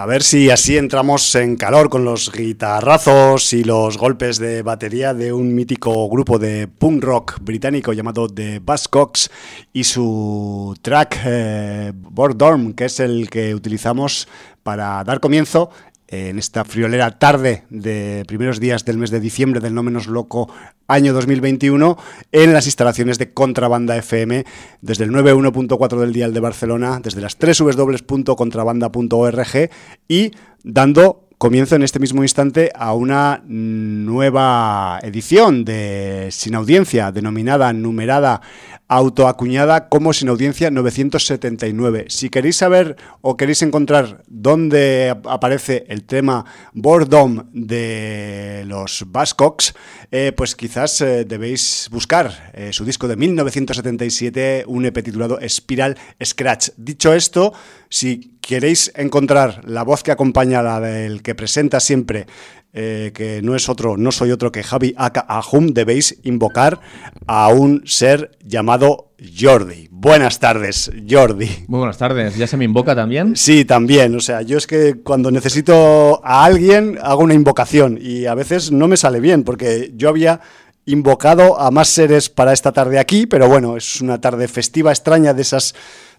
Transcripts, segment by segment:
a ver si así entramos en calor con los guitarrazos y los golpes de batería de un mítico grupo de punk rock británico llamado The Buzzcocks y su track eh, Boredom, que es el que utilizamos para dar comienzo en esta friolera tarde de primeros días del mes de diciembre del no menos loco año 2021 en las instalaciones de Contrabanda FM desde el 91.4 del dial de Barcelona, desde las www.contrabanda.org y dando comienzo en este mismo instante a una nueva edición de Sin Audiencia, denominada, numerada, autoacuñada como Sin Audiencia 979. Si queréis saber o queréis encontrar dónde aparece el tema Boredom de los Buzzcocks, eh, pues quizás eh, debéis buscar eh, su disco de 1977, un EP titulado Spiral Scratch. Dicho esto, si queréis encontrar la voz que acompaña a la del que presenta siempre, eh, que no es otro, no soy otro que Javi Aka Ahum, debéis invocar a un ser llamado Jordi. Buenas tardes, Jordi. Muy buenas tardes. ¿Ya se me invoca también? Sí, también. O sea, yo es que cuando necesito a alguien hago una invocación y a veces no me sale bien porque yo había invocado a más seres para esta tarde aquí, pero bueno, es una tarde festiva extraña de esas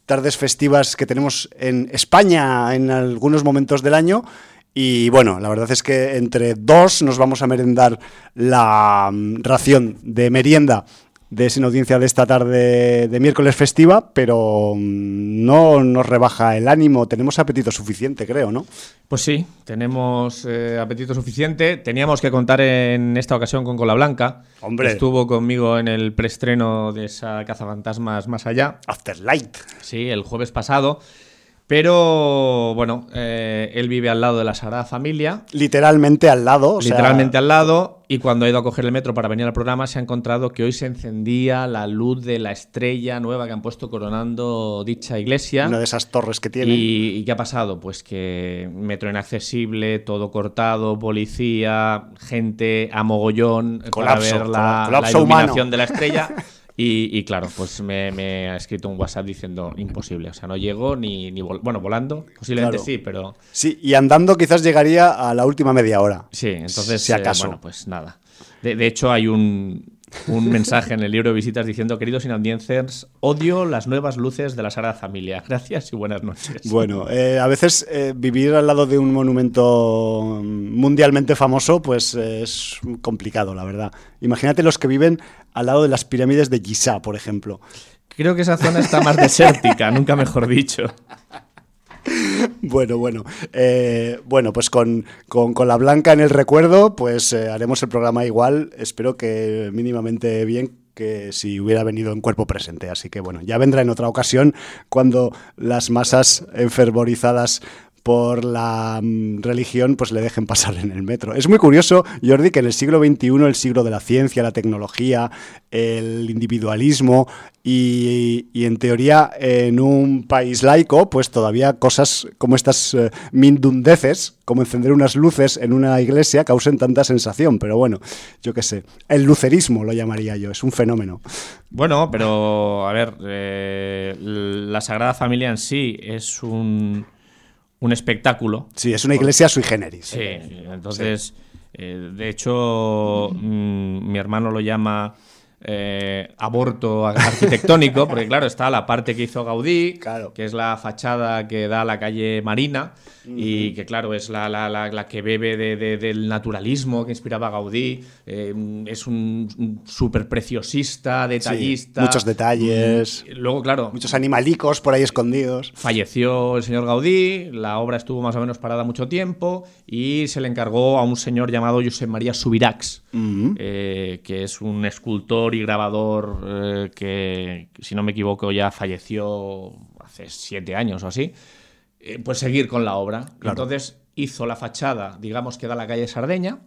tardes festivas que tenemos en España en algunos momentos del año. Y bueno, la verdad es que entre dos nos vamos a merendar la mm, ración de merienda de sin audiencia de esta tarde de miércoles festiva, pero mm, no nos rebaja el ánimo, tenemos apetito suficiente, creo, ¿no? Pues sí, tenemos eh, apetito suficiente. Teníamos que contar en esta ocasión con Cola Blanca. Hombre. Estuvo conmigo en el preestreno de esa Cazafantasmas Más Allá. Afterlight. Sí, el jueves pasado. Pero bueno, eh, él vive al lado de la Sagrada Familia. Literalmente al lado. o sea, literalmente al lado. Y cuando ha ido a coger el metro para venir al programa, se ha encontrado que hoy se encendía la luz de la estrella nueva que han puesto coronando dicha iglesia. Una de esas torres que tiene. ¿Y, y qué ha pasado? Pues que metro inaccesible, todo cortado, policía, gente a mogollón Colapso, para ver la, colapso la iluminación humano. de la estrella. Y, y claro, pues me, me ha escrito un WhatsApp diciendo imposible. O sea, no llego ni, ni vol- bueno, volando, posiblemente Claro. sí, pero Sí, y andando quizás llegaría a la última media hora. sí, entonces Si acaso. eh, bueno, pues nada. De, de hecho, hay un un mensaje en el libro de visitas diciendo, queridos inaudiencers, odio las nuevas luces de la Sagrada Familia. Gracias y buenas noches. Bueno, eh, a veces eh, vivir al lado de un monumento mundialmente famoso, pues eh, es complicado, la verdad. Imagínate los que viven al lado de las pirámides de Giza, por ejemplo. Creo que esa zona está más desértica, nunca mejor dicho. Bueno, bueno. Eh, bueno, pues con, con- la blanca en el recuerdo, pues eh, haremos el programa igual. Espero que mínimamente bien que si hubiera venido en cuerpo presente. Así que bueno, ya vendrá en otra ocasión cuando las masas enfervorizadas por la mm, religión pues le dejen pasar en el metro. Es muy curioso, Jordi, que en el siglo XXI, el siglo de la ciencia, la tecnología, el individualismo y, y en teoría en un país laico, pues todavía cosas como estas eh, mindundeces, como encender unas luces en una iglesia, causen tanta sensación. Pero bueno, yo qué sé, el lucerismo lo llamaría yo, es un fenómeno. Bueno, pero a ver, eh, la Sagrada Familia en sí es un, un espectáculo. Sí, es una iglesia sui generis. Sí, entonces, eh, de hecho, mm, mi hermano lo llama eh, aborto arquitectónico, porque claro, está la parte que hizo Gaudí, Claro. que es la fachada que da a la calle Marina, y que claro, es la, la- la- la que bebe de- de- del naturalismo que inspiraba a Gaudí, eh, es un, un súper preciosista, detallista. muchos detalles. Mm, Luego, claro, Muchos animalicos por ahí escondidos. Falleció el señor Gaudí, la obra estuvo más o menos parada mucho tiempo y se le encargó a un señor llamado Josep María Subirax, eh, que es un escultor y grabador eh, que, si no me equivoco, ya falleció hace siete años o así, eh, pues seguir con la obra. Entonces hizo la fachada, digamos que da la calle Sardeña,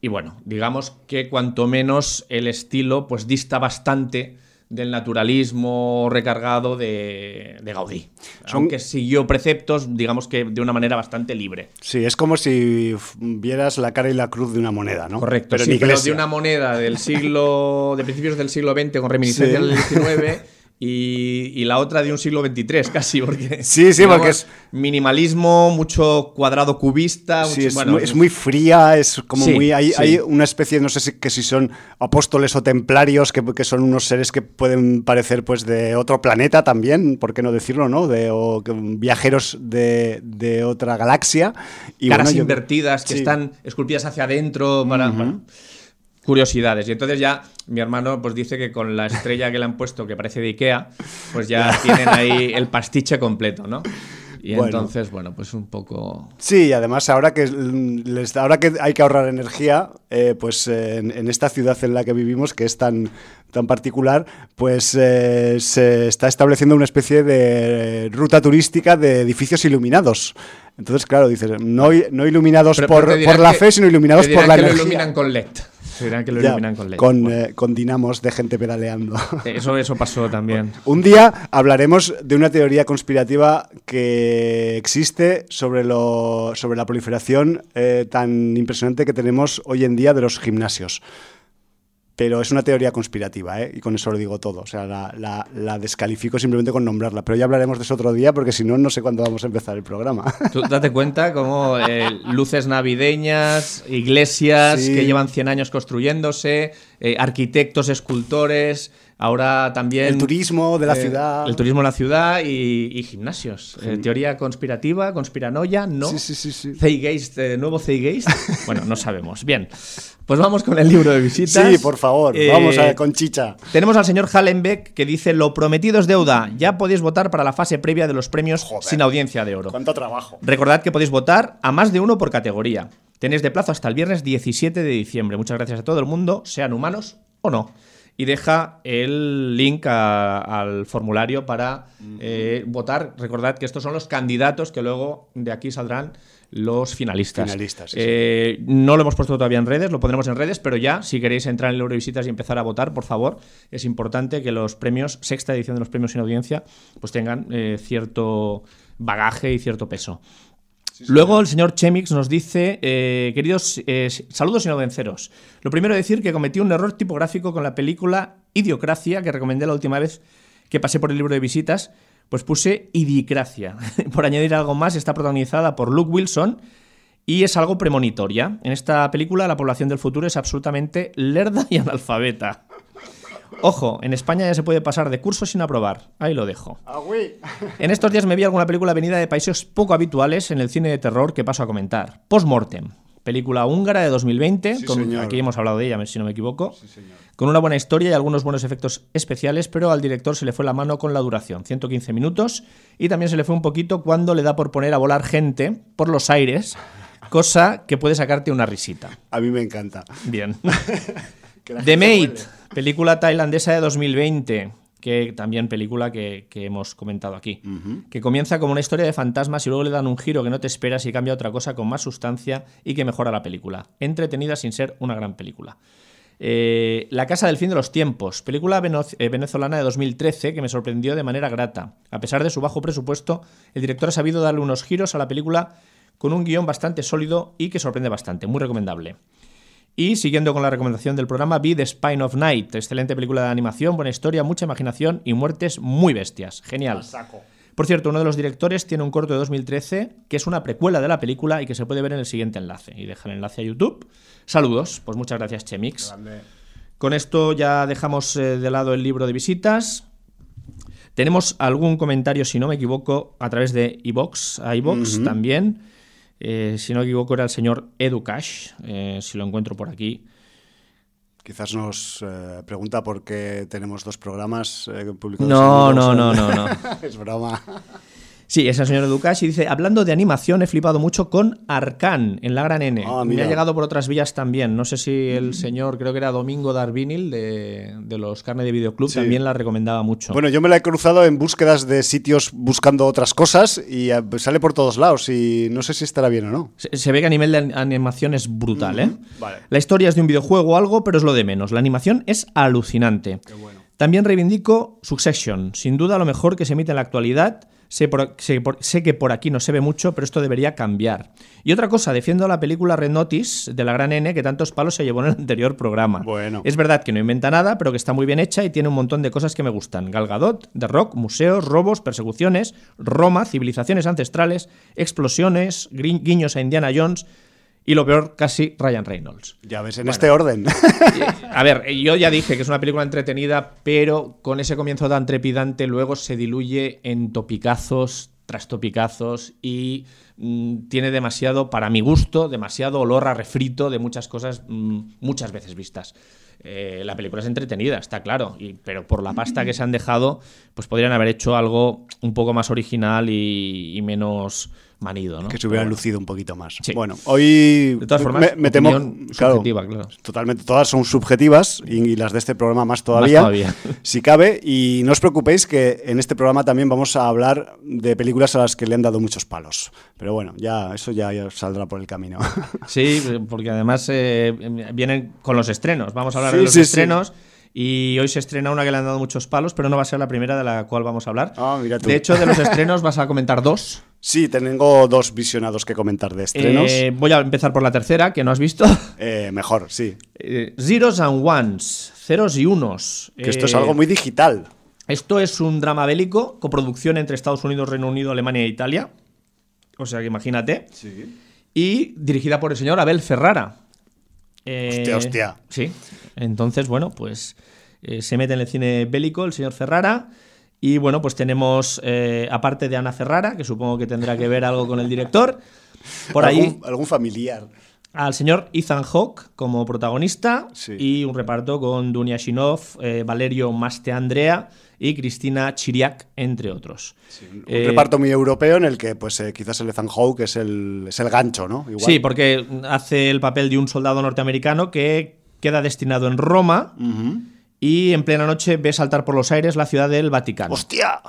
y bueno, digamos que cuanto menos el estilo pues dista bastante del naturalismo recargado de, de Gaudí. Aunque siguió preceptos, digamos que de una manera bastante libre. Sí, es como si vieras la cara y la cruz de una moneda, ¿no? Correcto, pero sí, pero de una moneda del siglo, de principios del siglo XX con reminiscencia Sí. del XIX y, y la otra de un siglo XXIII casi, porque Sí, sí, porque es- minimalismo, mucho cuadrado cubista, Sí, mucho- es, bueno, muy, es muy fría, es como Sí, muy. Hay, sí. hay una especie, no sé si, que si son apóstoles o templarios, que, que son unos seres que pueden parecer pues de otro planeta también, ¿por qué no decirlo, no? De, o que- viajeros de, de otra galaxia. Y caras bueno, yo- invertidas que están esculpidas hacia adentro para, curiosidades. Y entonces ya mi hermano pues dice que con la estrella que le han puesto, que parece de Ikea, pues ya tienen ahí el pastiche completo, ¿no? Y Bueno. entonces, bueno, pues un poco... Sí, y además ahora que, les- ahora que hay que ahorrar energía, eh, pues eh, en, en esta ciudad en la que vivimos, que es tan, tan particular, pues eh, se está estableciendo una especie de ruta turística de edificios iluminados. Entonces, claro, dices, no, no iluminados Pero- por, pero por la que- fe, sino iluminados por la que energía. lo iluminan con LED. Que lo iluminan con LED. con, Bueno, eh, con dinamos de gente pedaleando. eso, eso pasó también. Un día hablaremos de una teoría conspirativa que existe sobre, lo, sobre la proliferación eh, tan impresionante que tenemos hoy en día de los gimnasios. Pero es una teoría conspirativa, ¿eh? y con eso lo digo todo. O sea, la, la- la descalifico simplemente con nombrarla. Pero ya hablaremos de eso otro día, porque si no, no sé cuándo vamos a empezar el programa. Tú date cuenta como eh, luces navideñas, iglesias Sí. que llevan 100 años construyéndose, eh, arquitectos, escultores, ahora también... El turismo de la eh, ciudad. El turismo de la ciudad y, y gimnasios. Eh, teoría conspirativa, conspiranoia, ¿no? Sí, sí, sí, sí. Zeitgeist, eh, nuevo Zeitgeist. bueno, no sabemos. Bien, pues vamos con el libro de visitas. Sí, por favor, vamos a, con chicha. tenemos al señor Hallenbeck que dice: Lo prometido es deuda. Ya podéis votar para la fase previa de los premios sin audiencia de oro. ¿Cuánto trabajo? Recordad que podéis votar a más de uno por categoría. Tenéis de plazo hasta el viernes 17 de diciembre. Muchas gracias a todo el mundo, sean humanos o no. Y deja el link a- al formulario para eh, votar. Recordad que estos son los candidatos que luego de aquí saldrán los finalistas. Finalistas, sí, Eh, No lo hemos puesto todavía en redes, lo pondremos en redes, pero ya, si queréis entrar en el Eurovisitas y empezar a votar, por favor, es importante que los premios, sexta edición de los premios sin audiencia, pues tengan eh, cierto bagaje y cierto peso. Luego el señor Chemix nos dice, eh, queridos, eh, saludos sinovenceros. Lo primero decir que cometí un error tipográfico con la película Idiocracia, que recomendé la última vez que pasé por el libro de visitas, pues puse Idicracia. por añadir algo más, está protagonizada por Luke Wilson y es algo premonitoria. En esta película la población del futuro es absolutamente lerda y analfabeta. Ojo, en España ya se puede pasar de curso sin aprobar. Ahí lo dejo. En estos días me vi alguna película venida de países poco habituales en el cine de terror que paso a comentar. Postmortem, película húngara de 2020, Sí, con- aquí hemos hablado de ella, si no me equivoco, con una buena historia y algunos buenos efectos especiales, pero al director se le fue la mano con la duración, 115 minutos, y también se le fue un poquito cuando le da por poner a volar gente por los aires, cosa que puede sacarte una risita. A mí me encanta. Bien. The vuelve. Película tailandesa de 2020, que también película que, que hemos comentado aquí, que comienza como una historia de fantasmas y luego le dan un giro que no te esperas y cambia otra cosa con más sustancia y que mejora la película. Entretenida sin ser una gran película. Eh, la Casa del Fin de los Tiempos, película eh, venezolana de 2013 que me sorprendió de manera grata. A pesar de su bajo presupuesto, el director ha sabido darle unos giros a la película con un guion bastante sólido y que sorprende bastante, muy recomendable. Y siguiendo con la recomendación del programa, vi The Spine of Night, excelente película de animación, buena historia, mucha imaginación y muertes muy bestias. Genial. Por cierto, uno de los directores tiene un corto de 2013 que es una precuela de la película y que se puede ver en el siguiente enlace. Y deja el enlace a YouTube. Saludos, pues muchas gracias, Chemix. Con esto ya dejamos eh, de lado el libro de visitas. Tenemos algún comentario, si no me equivoco, a través de iBox, iBox también. Eh, si no me equivoco, era el señor Educash, eh, si lo encuentro por aquí. Quizás nos eh, pregunta por qué tenemos dos programas eh, publicados. No, en no, no, no, no. es broma. Sí, es el señor Educash y dice, hablando de animación, he flipado mucho con Arcan en la gran N. Ah, Me ha llegado por otras vías también. No sé si el señor, creo que era Domingo Darvinil de, de los carne de videoclub, Sí. también la recomendaba mucho. Bueno, yo me la he cruzado en búsquedas de sitios buscando otras cosas y eh, sale por todos lados y no sé si estará bien o no. Se, se ve que a nivel de an- animación es brutal, ¿eh? Vale. La historia es de un videojuego o algo, pero es lo de menos. La animación es alucinante. También reivindico Succession, sin duda lo mejor que se emite en la actualidad. Sé, por- sé por- sé que por aquí no se ve mucho, pero esto debería cambiar. Y otra cosa, defiendo la película Red Notice de la gran N que tantos palos se llevó en el anterior programa. Bueno. Es verdad que no inventa nada, pero que está muy bien hecha y tiene un montón de cosas que me gustan. Gal Gadot, The Rock, museos, robos, persecuciones, Roma, civilizaciones ancestrales, explosiones, guiños a Indiana Jones y lo peor, casi Ryan Reynolds. Ya ves, en este orden. A ver, yo ya dije que es una película entretenida, pero con ese comienzo tan trepidante luego se diluye en topicazos tras topicazos y mm, tiene demasiado, para mi gusto, demasiado olor a refrito de muchas cosas mm, muchas veces vistas. Eh, la película es entretenida, está claro, y- pero por la pasta que se han dejado, pues podrían haber hecho algo un poco más original y, y menos manido, ¿no? que se hubieran bueno. lucido un poquito más. Sí. Bueno, hoy De todas formas, me, me temo, claro, subjetiva, claro. totalmente todas son subjetivas y, y las de este programa más todavía, todavía. si cabe. Y no os preocupéis que en este programa también vamos a hablar de películas a las que le han dado muchos palos. Pero bueno, ya eso ya, ya saldrá por el camino. Sí, porque además eh, vienen con los estrenos. Vamos a hablar Sí, de los sí. estrenos. Y hoy se estrena una que le han dado muchos palos, pero no va a ser la primera de la cual vamos a hablar. Ah, mira tú. De hecho, de los estrenos vas a comentar dos. sí, tengo dos visionados que comentar de estrenos. Eh, voy a empezar por la tercera, que no has visto. Eh, mejor, sí. Eh, Zeros and Ones, ceros y unos. Que esto es algo muy digital. Esto es un drama bélico, coproducción entre Estados Unidos, Reino Unido, Alemania e Italia. O sea que imagínate. Y dirigida por el señor Abel Ferrara. Hostia, hostia. Sí. Entonces, bueno, pues eh, se mete en el cine bélico el señor Ferrara. Y bueno, pues tenemos, eh, aparte de Ana Ferrara, que supongo que tendrá que ver algo con el director, por ahí algún, familiar. al señor Ethan Hawke como protagonista Sí. y un reparto con Dunia Shinov, eh, Valerio Masteandrea y Cristina Chiriac, entre otros. Un Eh, reparto muy europeo en el que pues eh, quizás el Ethan Hawke es el, es el gancho, ¿no? Igual. Sí, porque hace el papel de un soldado norteamericano que queda destinado en Roma y en plena noche ve saltar por los aires la ciudad del Vaticano. ¡Hostia!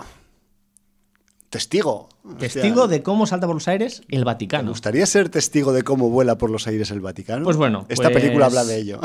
Testigo. Testigo Hostia. de cómo salta por los aires el ¿Te Vaticano. gustaría ser testigo de cómo vuela por los aires el Vaticano? Pues bueno, Esta pues- película habla de ello.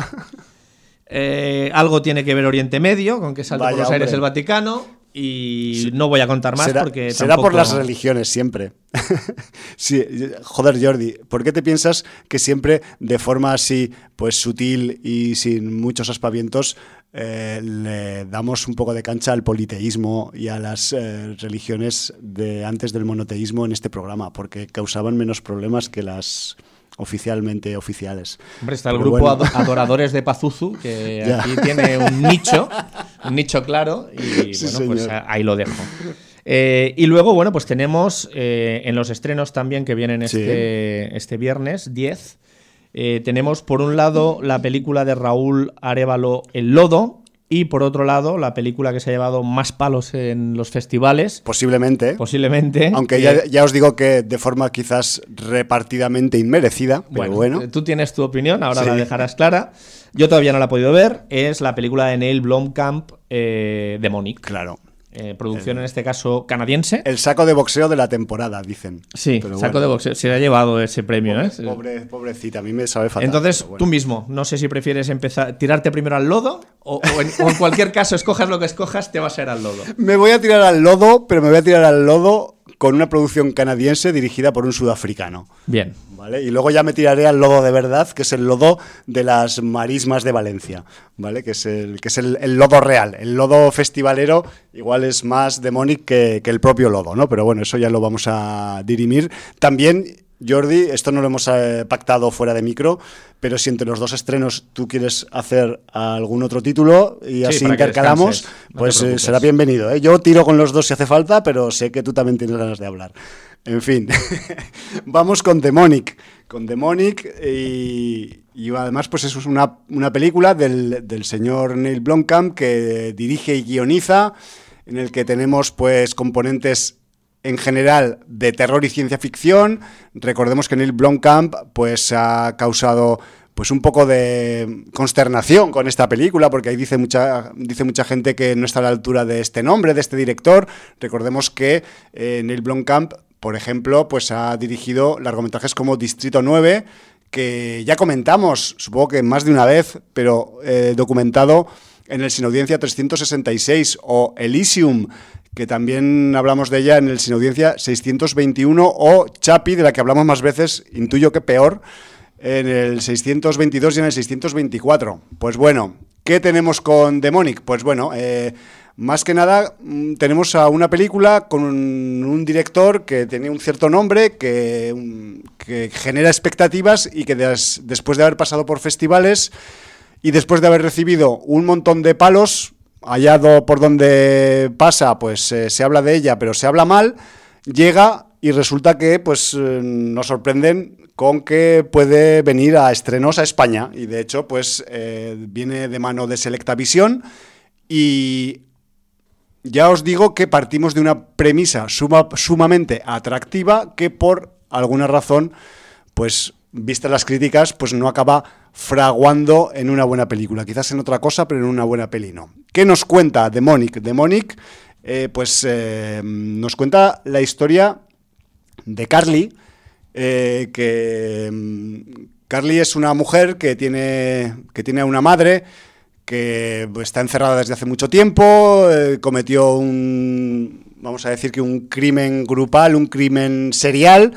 Eh, algo tiene que ver Oriente Medio con que salta Vaya, por los aires hombre. el Vaticano y no voy a contar más será porque será por tampoco- las religiones siempre. sí, joder, Jordi, ¿por qué te piensas que siempre de forma así, pues sutil y sin muchos aspavientos, eh, le damos un poco de cancha al politeísmo y a las eh, religiones de antes del monoteísmo en este programa? Porque causaban menos problemas que las oficialmente oficiales. Hombre, está el Pero grupo bueno. ado- Adoradores de Pazuzu, que Ya. aquí tiene un nicho, un nicho claro, y Sí, bueno, pues a- ahí lo dejo. Eh, y luego, bueno, pues tenemos eh, en los estrenos también que vienen Sí. este, este viernes 10. eh, tenemos por un lado la película de Raúl Arevalo El Lodo y por otro lado la película que se ha llevado más palos en los festivales, Posiblemente. posiblemente. Aunque que- ya, ya os digo que de forma quizás repartidamente inmerecida, pero bueno. Tú tienes tu opinión, ahora Sí. la dejarás clara. Yo todavía no la he podido ver. Es la película de Neil Blomkamp, eh, Demonic. Claro. Eh, producción en este caso canadiense. El saco de boxeo de la temporada, dicen. sí, Pero saco bueno. de boxeo. Se ha llevado ese premio, ¿eh? Pobre, pobrecita, a mí me sabe fatal. Entonces, tú mismo, no sé si prefieres empezar, tirarte primero al lodo o, o en, o en cualquier caso, escojas lo que escojas, te vas a ir al lodo. Me voy a tirar al lodo, pero me voy a tirar al lodo con una producción canadiense dirigida por un sudafricano. Bien. ¿Vale? Y luego ya me tiraré al lodo de verdad, que es el lodo de las marismas de Valencia, ¿vale? Que es el, que es el, el lodo real. El lodo festivalero igual es más demonic que, que el propio lodo, ¿no? Pero bueno, eso ya lo vamos a dirimir. También, Jordi, esto no lo hemos eh, pactado fuera de micro, pero si entre los dos estrenos tú quieres hacer algún otro título y así intercalamos, no pues eh, será bienvenido. ¿eh? Yo tiro con los dos si hace falta, pero sé que tú también tienes ganas de hablar. En fin, vamos con Demonic. Con Demonic y, y además pues eso es una, una película del, del señor Neil Blomkamp que dirige y guioniza, en el que tenemos pues componentes en general de terror y ciencia ficción. Recordemos que Neil Blomkamp pues ha causado pues un poco de consternación con esta película, porque ahí dice mucha, dice mucha gente que no está a la altura de este nombre, de este director. Recordemos que eh, Neil Blomkamp, por ejemplo, pues ha dirigido largometrajes como Distrito 9, que ya comentamos, supongo que más de una vez, pero eh, documentado en el Sin Audiencia 366, o Elysium, que también hablamos de ella en el Sin Audiencia 621, o Chapi, de la que hablamos más veces, intuyo que peor, en el 622 y en el 624. Pues bueno, ¿qué tenemos con Demonic? Pues bueno, eh, más que nada mm, tenemos a una película con un, director que tiene un cierto nombre, que, mm, que genera expectativas y que des- después de haber pasado por festivales y después de haber recibido un montón de palos, hallado por donde pasa, pues eh, se habla de ella, pero se habla mal, llega y resulta que pues eh, nos sorprenden con que puede venir a estrenos a España. Y de hecho pues eh, viene de mano de Selecta Visión. Y ya os digo que partimos de una premisa suma- sumamente atractiva que por alguna razón, pues vistas las críticas, pues no acaba fraguando en una buena película. Quizás en otra cosa, pero en una buena peli no. ¿Qué nos cuenta Demonic? Demonic, eh, pues eh, nos cuenta la historia de Carly, eh, que mm, Carly es una mujer que tiene, que tiene una madre que pues, está encerrada desde hace mucho tiempo, cometió un, vamos a decir que un crimen grupal, un crimen serial,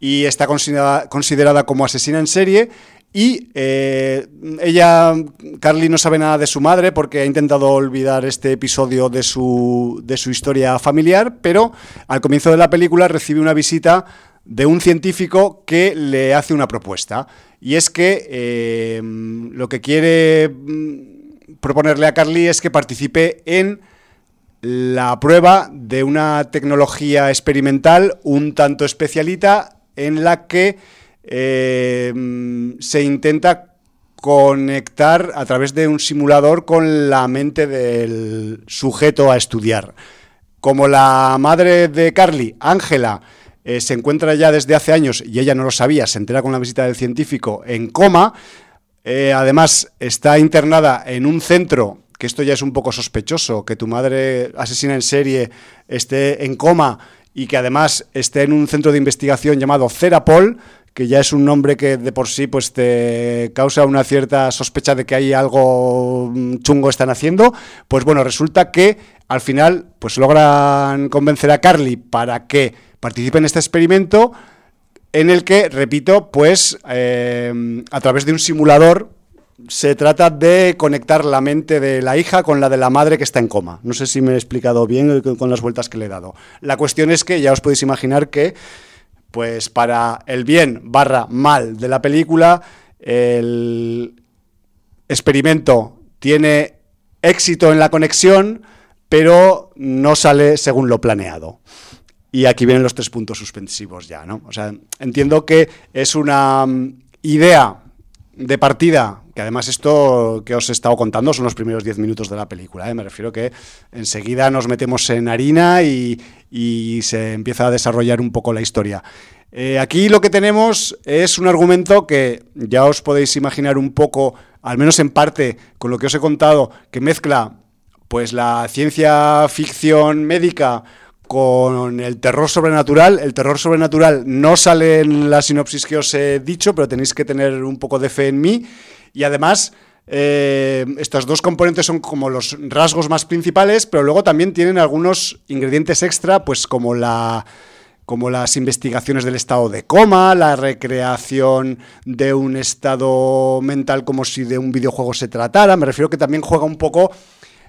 y está considerada, como asesina en serie. Y eh, ella, Carly, no sabe nada de su madre porque ha intentado olvidar este episodio de su, de su historia familiar, pero al comienzo de la película recibe una visita de un científico que le hace una propuesta. Y es que eh, lo que quiere mm, proponerle a Carly es que participe en la prueba de una tecnología experimental un tanto especialita en la que eh, se intenta conectar a través de un simulador con la mente del sujeto a estudiar. Como la madre de Carly, Ángela, eh, se encuentra ya desde hace años, y ella no lo sabía, se entera con la visita del científico, en coma, eh, además está internada en un centro, que esto ya es un poco sospechoso, que tu madre asesina en serie esté en coma y que además esté en un centro de investigación llamado Cerapol, que ya es un nombre que de por sí pues te causa una cierta sospecha de que hay algo mm, chungo están haciendo, pues bueno, resulta que al final pues logran convencer a Carly para que participe en este experimento en el que, repito, pues eh, a través de un simulador se trata de conectar la mente de la hija con la de la madre que está en coma. No sé si me he explicado bien con- las vueltas que le he dado. La cuestión es que ya os podéis imaginar que pues para el bien barra mal de la película, el experimento tiene éxito en la conexión, pero no sale según lo planeado. Y aquí vienen los tres puntos suspensivos ya, ¿no? O sea, entiendo que es una idea de partida, que además esto que os he estado contando son los primeros 10 minutos de la película, ¿eh? me refiero que enseguida nos metemos en harina y, se empieza a desarrollar un poco la historia. Eh, aquí lo que tenemos es un argumento que ya os podéis imaginar un poco, al menos en parte, con lo que os he contado, que mezcla pues la ciencia ficción médica con el terror sobrenatural. El terror sobrenatural no sale en la sinopsis que os he dicho, pero tenéis que tener un poco de fe en mí. Y además, eh, estos dos componentes son como los rasgos más principales, pero luego también tienen algunos ingredientes extra, pues como la como las investigaciones del estado de coma, la recreación de un estado mental como si de un videojuego se tratara. Me refiero que también juega un poco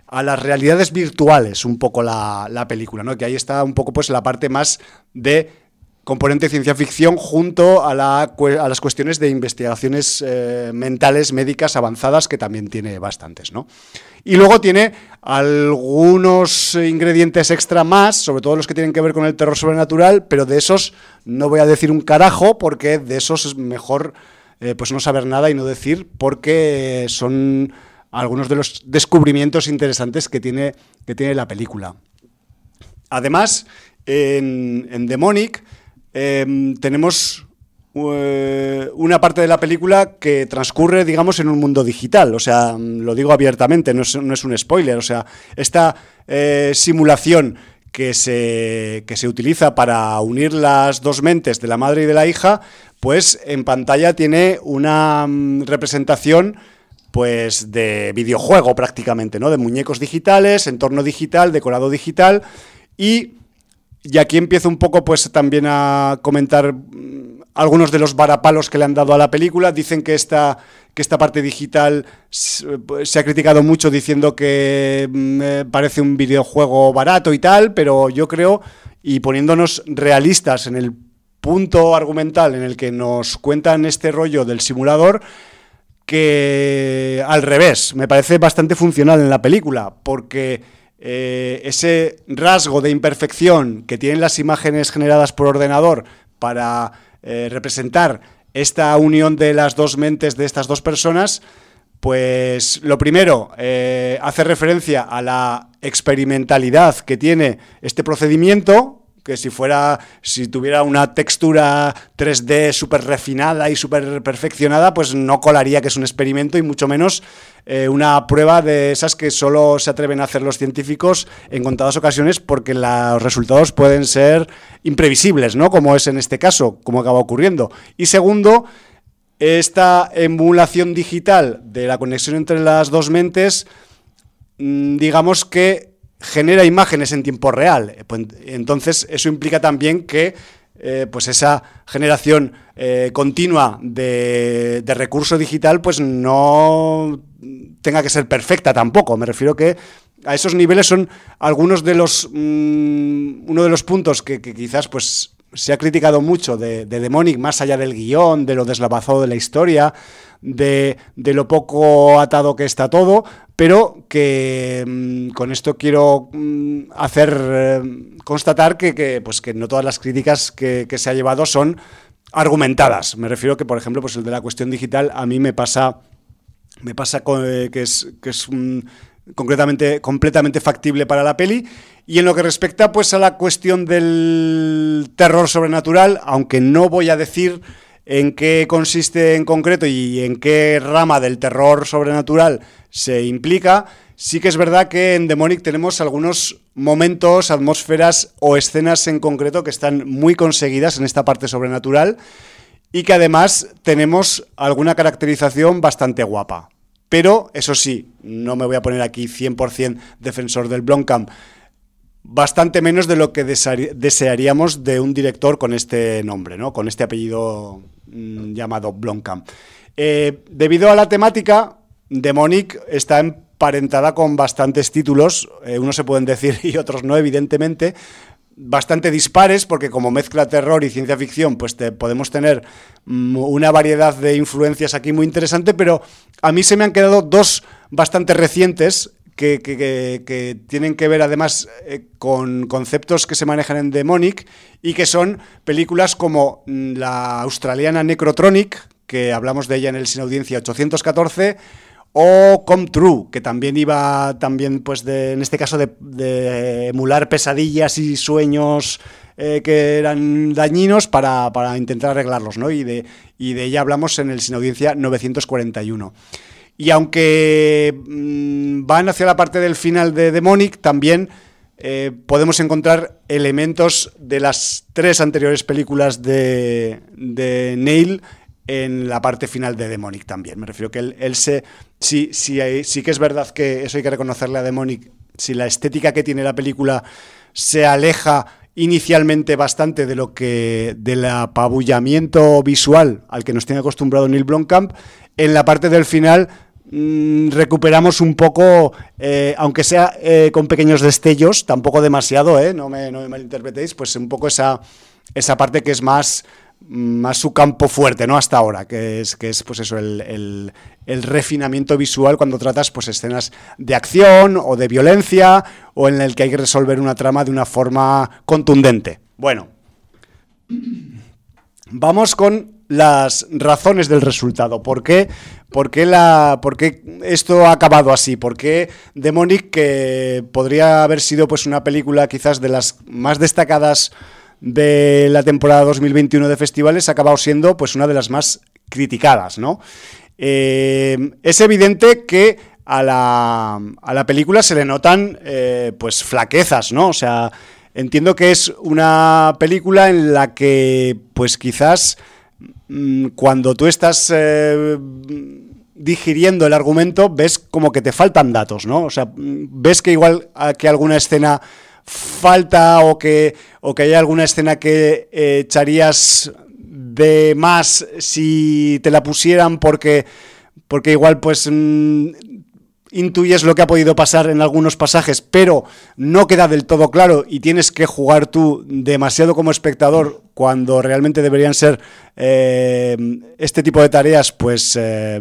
a las realidades virtuales, un poco la, la película, ¿no? Que ahí está un poco pues la parte más de componente de ciencia ficción junto a, la, a las cuestiones de investigaciones eh, mentales, médicas avanzadas, que también tiene bastantes, ¿no? Y luego tiene algunos ingredientes extra más, sobre todo los que tienen que ver con el terror sobrenatural, pero de esos no voy a decir un carajo, porque de esos es mejor eh, pues no saber nada y no decir, porque son algunos de los descubrimientos interesantes que tiene, que tiene la película. Además, en Demonic eh, tenemos una parte de la película que transcurre, digamos, en un mundo digital. O sea, lo digo abiertamente, no es, no es un spoiler. O sea, esta eh, simulación que se, que se utiliza para unir las dos mentes de la madre y de la hija, pues en pantalla tiene una mm, representación pues de videojuego prácticamente, ¿no? De muñecos digitales, entorno digital, decorado digital y y aquí empiezo un poco pues también a comentar mm, algunos de los varapalos que le han dado a la película. Dicen que esta, que esta parte digital se ha criticado mucho diciendo que mm, parece un videojuego barato y tal, pero yo creo, y poniéndonos realistas en el punto argumental en el que nos cuentan este rollo del simulador, que al revés, me parece bastante funcional en la película, porque eh, ese rasgo de imperfección que tienen las imágenes generadas por ordenador para eh, representar esta unión de las dos mentes de estas dos personas, pues lo primero, eh, hace referencia a la experimentalidad que tiene este procedimiento, que si fuera, si tuviera una textura 3D súper refinada y súper perfeccionada, pues no colaría que es un experimento y mucho menos eh, una prueba de esas que solo se atreven a hacer los científicos en contadas ocasiones porque los resultados pueden ser imprevisibles, ¿no? Como es en este caso, como acaba ocurriendo. Y segundo, esta emulación digital de la conexión entre las dos mentes, mm, digamos que genera imágenes en tiempo real. Eh, pues, entonces, eso implica también que eh, pues esa generación eh, continua de, recurso digital pues no tenga que ser perfecta tampoco. Me refiero que a esos niveles son algunos de los mm, uno de los puntos que, quizás pues se ha criticado mucho de, de Demonic, más allá del guion, de lo deslavazado de la historia, de, lo poco atado que está todo, pero que mm, con esto quiero mm, hacer eh, constatar que, pues que no todas las críticas que, se ha llevado son argumentadas. Me refiero que, por ejemplo, pues el de la cuestión digital a mí me pasa, me pasa eh, que es, que es concretamente, completamente factible para la peli. Y en lo que respecta pues a la cuestión del terror sobrenatural, aunque no voy a decir en qué consiste en concreto y en qué rama del terror sobrenatural se implica, sí que es verdad que en Demonic tenemos algunos momentos, atmósferas o escenas en concreto que están muy conseguidas en esta parte sobrenatural y que además tenemos alguna caracterización bastante guapa. Pero, eso sí, no me voy a poner aquí 100% defensor del Blomkamp, bastante menos de lo que desearíamos de un director con este nombre, ¿no? con este apellido mm, llamado Blomkamp. Eh, debido a la temática, Demonic está emparentada con bastantes títulos, eh, unos se pueden decir y otros no, evidentemente, bastante dispares, porque como mezcla terror y ciencia ficción, pues podemos tener mm, una variedad de influencias aquí muy interesante, pero a mí se me han quedado dos bastante recientes que, tienen que ver además eh, con conceptos que se manejan en Demonic y que son películas como mm, la australiana Necrotronic, que hablamos de ella en el Sin Audiencia 814, o Come True, que también iba también, pues, de, en este caso, de, de emular pesadillas y sueños eh, que eran dañinos para, para intentar arreglarlos, ¿no? Y de, y de ella hablamos en el Sin Audiencia 941. Y aunque mm, van hacia la parte del final de Demonic, también eh, podemos encontrar elementos de las tres anteriores películas de, de Neil en la parte final de Demonic también. Me refiero que él, él se. Sí, sí, sí que es verdad que eso hay que reconocerle a Demonic. Si la estética que tiene la película se aleja inicialmente bastante de lo que del apabullamiento visual al que nos tiene acostumbrado Neil Blomkamp, en la parte del final recuperamos un poco, eh, aunque sea eh, con pequeños destellos, tampoco demasiado, eh, no, me, no malinterpretéis, pues un poco esa, esa parte que es más, más su campo fuerte, ¿no? Hasta ahora, que es, que es pues eso, el- el refinamiento visual cuando tratas pues escenas de acción o de violencia o en el que hay que resolver una trama de una forma contundente. Bueno, Vamos con las razones del resultado. ¿Por qué, por qué la, por qué esto ha acabado así? ¿Por qué Demonic, que podría haber sido pues, una película quizás de las más destacadas de la temporada 2021 de festivales, ha acabado siendo pues, una de las más criticadas? ¿no? Eh, es evidente que a la, a la película se le notan eh, pues flaquezas, ¿no? O sea, entiendo que es una película en la que pues quizás cuando tú estás eh, digiriendo el argumento ves como que te faltan datos, ¿no? O sea, mm, ves que igual que alguna escena falta o que, o que hay alguna escena que eh, echarías de más si te la pusieran porque, porque igual pues mm, intuyes lo que ha podido pasar en algunos pasajes, pero no queda del todo claro y tienes que jugar tú demasiado como espectador cuando realmente deberían ser eh, este tipo de tareas pues eh,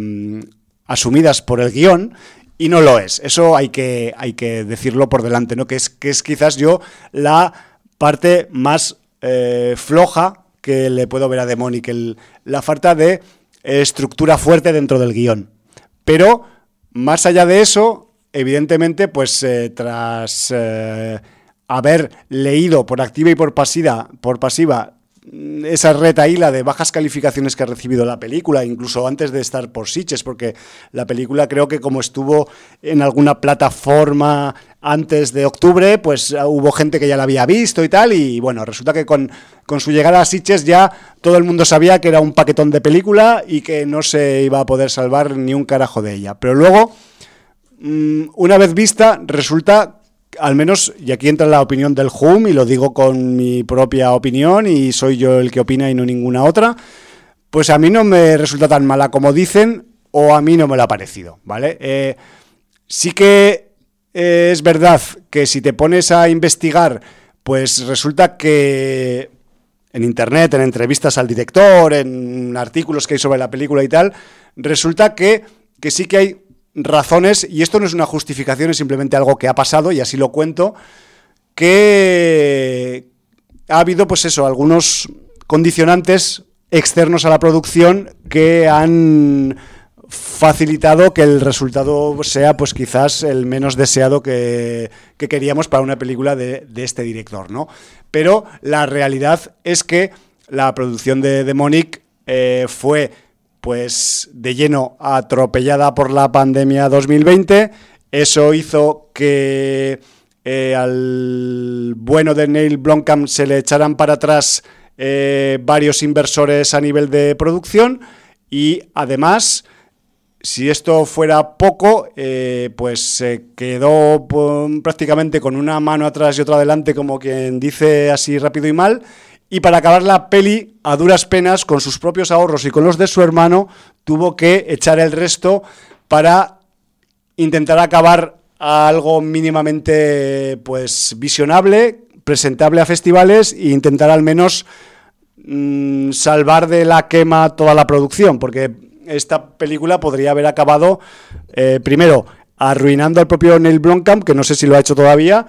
asumidas por el guion y no lo es. Eso hay que, hay que decirlo por delante, ¿no? Que es, que es quizás yo la parte más eh, floja que le puedo ver a Demonic, la falta de estructura fuerte dentro del guion. Pero más allá de eso, evidentemente, pues eh, tras eh, haber leído por activa y por pasiva, por pasiva esa retaíla de bajas calificaciones que ha recibido la película, incluso antes de estar por Sitges, porque la película creo que como estuvo en alguna plataforma antes de octubre, pues ah, hubo gente que ya la había visto y tal, y bueno, resulta que con, con su llegada a Sitges ya todo el mundo sabía que era un paquetón de película y que no se iba a poder salvar ni un carajo de ella. Pero luego, mm, una vez vista, resulta al menos, y aquí entra la opinión del HUM, y lo digo con mi propia opinión, y soy yo el que opina y no ninguna otra, pues a mí no me resulta tan mala como dicen, o a mí no me lo ha parecido, ¿vale? Eh, sí que eh, es verdad que si te pones a investigar, pues resulta que en internet, en entrevistas al director, en artículos que hay sobre la película y tal, resulta que, que sí que hay razones, y esto no es una justificación, es simplemente algo que ha pasado, y así lo cuento, que ha habido, pues eso, algunos condicionantes externos a la producción que han facilitado que el resultado sea pues quizás el menos deseado que, que queríamos para una película de, de este director, ¿no? Pero la realidad es que la producción de Demonic eh, fue pues de lleno atropellada por la pandemia 2020. Eso hizo que eh, al bueno de Neil Blomkamp se le echaran para atrás eh, varios inversores a nivel de producción y además si esto fuera poco, eh, pues se quedó prácticamente con una mano atrás y otra adelante, como quien dice así rápido y mal. Y para acabar la peli, a duras penas, con sus propios ahorros y con los de su hermano, tuvo que echar el resto para intentar acabar algo mínimamente pues visionable, presentable a festivales e intentar al menos mm, salvar de la quema toda la producción, porque esta película podría haber acabado, eh, primero, arruinando al propio Neil Blomkamp, que no sé si lo ha hecho todavía,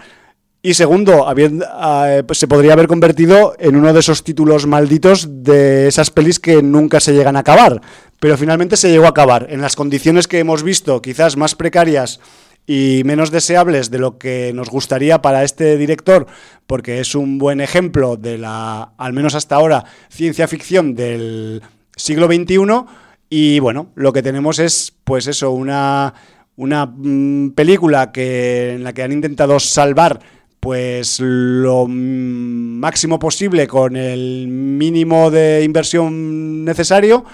y segundo, habiendo- eh, pues se podría haber convertido en uno de esos títulos malditos de esas pelis que nunca se llegan a acabar. Pero finalmente se llegó a acabar. En las condiciones que hemos visto, quizás más precarias y menos deseables de lo que nos gustaría para este director, porque es un buen ejemplo de la, al menos hasta ahora, ciencia ficción del siglo XXI. Y bueno, lo que tenemos es, pues eso, una, una mm, película que, en la que han intentado salvar pues lo máximo posible con el mínimo de inversión necesario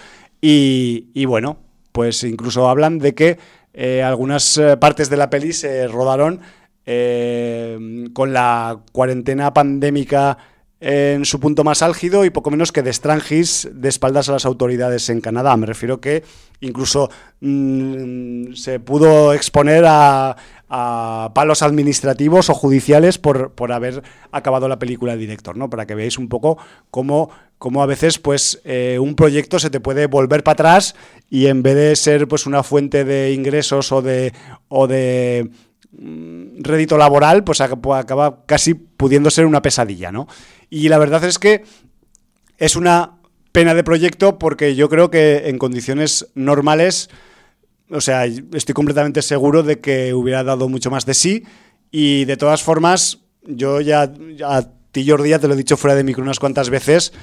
y, y bueno, pues incluso hablan de que eh, algunas eh, partes de la peli se rodaron eh, con la cuarentena pandémica en su punto más álgido y poco menos que de estrangis de espaldas a las autoridades en Canadá. Me refiero que incluso mm, se pudo exponer a, a palos administrativos o judiciales por, por haber acabado la película el director, ¿no? Para que veáis un poco cómo, cómo a veces pues eh, un proyecto se te puede volver para atrás y en vez de ser pues una fuente de ingresos o de o de rédito laboral, pues ac- acaba casi pudiendo ser una pesadilla, ¿no? Y la verdad es que es una pena de proyecto porque yo creo que en condiciones normales, o sea, estoy completamente seguro de que hubiera dado mucho más de sí y de todas formas, yo ya a ti Jordi ya te lo he dicho fuera de micro unas cuantas veces,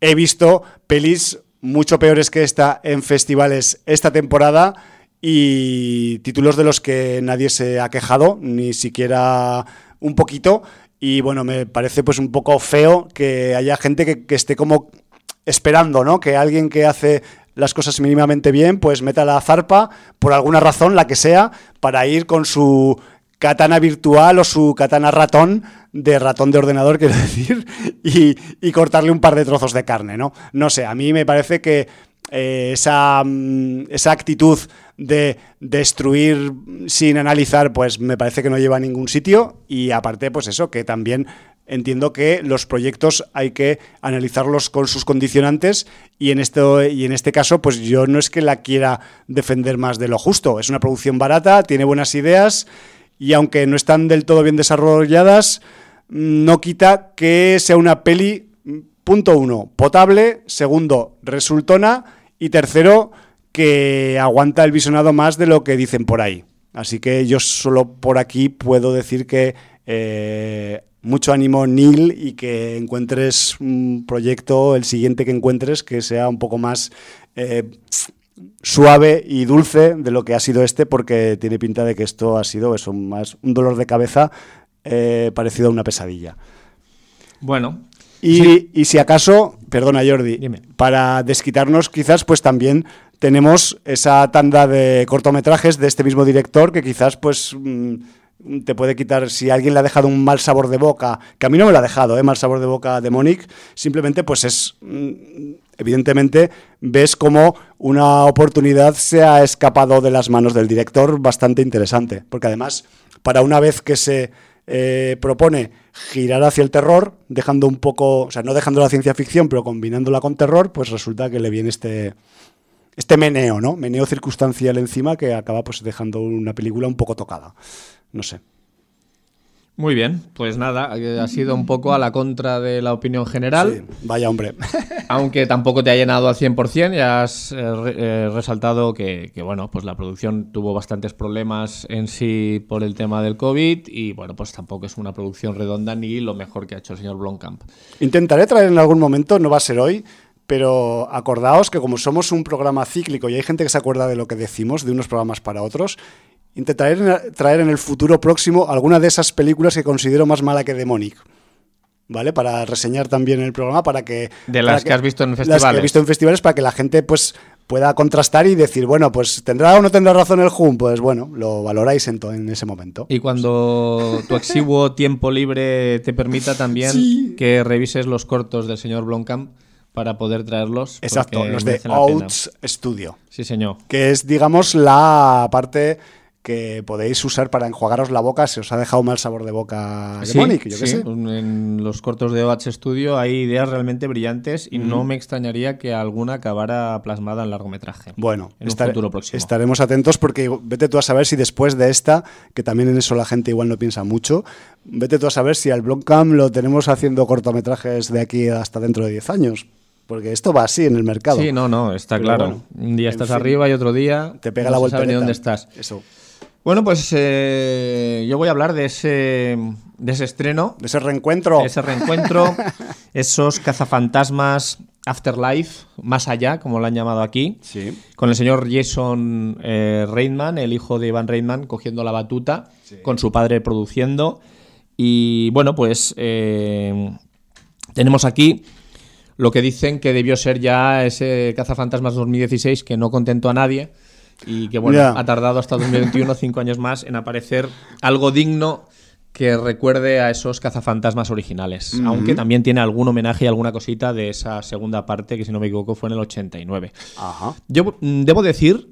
he visto pelis mucho peores que esta en festivales esta temporada y títulos de los que nadie se ha quejado, ni siquiera un poquito. Y bueno, me parece pues un poco feo que haya gente que, esté como esperando, ¿no? Que alguien que hace las cosas mínimamente bien, pues meta la zarpa, por alguna razón, la que sea, para ir con su katana virtual o su katana ratón, de ratón de ordenador, quiero decir, y, y cortarle un par de trozos de carne, ¿no? No sé, a mí me parece que eh, esa, mm, esa actitud de destruir sin analizar, pues me parece que no lleva a ningún sitio. Y aparte, pues eso, que también entiendo que los proyectos hay que analizarlos con sus condicionantes. Y en esto y en este caso pues yo no es que la quiera defender más de lo justo, es una producción barata, tiene buenas ideas y aunque no están del todo bien desarrolladas, no quita que sea una peli mm, punto uno, potable, segundo, resultona y tercero que aguanta el visionado más de lo que dicen por ahí. Así que yo solo por aquí puedo decir que eh, mucho ánimo Neil y que encuentres un proyecto, el siguiente que encuentres, que sea un poco más eh, suave y dulce de lo que ha sido este, porque tiene pinta de que esto ha sido eso, más un dolor de cabeza eh, parecido a una pesadilla. Bueno, Y, y si acaso, perdona Jordi, Dime. para desquitarnos quizás pues también tenemos esa tanda de cortometrajes de este mismo director que quizás pues mm, te puede quitar, si alguien le ha dejado un mal sabor de boca, que a mí no me lo ha dejado, ¿eh? mal sabor de boca de Monique, simplemente pues es, mm, evidentemente ves como una oportunidad se ha escapado de las manos del director bastante interesante, porque además para una vez que se eh, propone girar hacia el terror, dejando un poco, o sea, no dejando la ciencia ficción, pero combinándola con terror, pues resulta que le viene este, este meneo, ¿no? Meneo circunstancial encima que acaba pues dejando una película un poco tocada. No sé. Muy bien. Pues nada, eh, ha sido un poco a la contra de la opinión general. Sí, vaya hombre. Aunque tampoco te ha llenado al 100%, ya has eh, eh, resaltado que, que, bueno, pues la producción tuvo bastantes problemas en sí por el tema del COVID y, bueno, pues tampoco es una producción redonda ni lo mejor que ha hecho el señor Blomkamp. Intentaré traer en algún momento, no va a ser hoy, pero acordaos que como somos un programa cíclico y hay gente que se acuerda de lo que decimos de unos programas para otros, intentaré en- traer en el futuro próximo alguna de esas películas que considero más mala que Demonic. ¿Vale? Para reseñar también el programa, para que... De las que has visto en Las que he festivales. visto en festivales, para que la gente pues pueda contrastar y decir, bueno, pues tendrá o no tendrá razón el Jun, pues bueno, lo valoráis en, en ese momento. Y cuando tu exiguo tiempo libre te permita también Sí. que revises los cortos del señor Blomkamp para poder traerlos. Exacto, los de. Oats Studio. Sí, señor. que es, digamos, la parte que podéis usar para enjuagaros la boca si os ha dejado mal sabor de boca Sí, Demonic, yo sí, sé. En los cortos de OH Studio hay ideas realmente brillantes y no me extrañaría que alguna acabara plasmada en largometraje. Bueno, en un estar- futuro próximo. estaremos atentos porque vete tú a saber si después de esta, que también en eso la gente igual no piensa mucho, vete tú a saber si al Blomkamp lo tenemos haciendo cortometrajes de aquí hasta dentro de 10 años. Porque esto va así en el mercado. Sí, no, no, está Pero claro. bueno, un día estás fin. arriba y otro día Te pega no la vuelta. dónde estás. Eso. Bueno, pues eh, yo voy a hablar de ese, de ese estreno, De ese reencuentro. de ese reencuentro, esos cazafantasmas Afterlife, más allá, como lo han llamado aquí, Sí. con el señor Jason eh, Reitman, el hijo de Ivan Reitman, cogiendo la batuta, con su padre produciendo. Y bueno, pues eh, tenemos aquí lo que dicen que debió ser ya ese Cazafantasmas 2016 que no contentó a nadie y que bueno, ha tardado hasta 2021, cinco años más, en aparecer algo digno que recuerde a esos cazafantasmas originales. Aunque también tiene algún homenaje y alguna cosita de esa segunda parte que, si no me equivoco, fue en el 89. Ajá. Yo mm, debo decir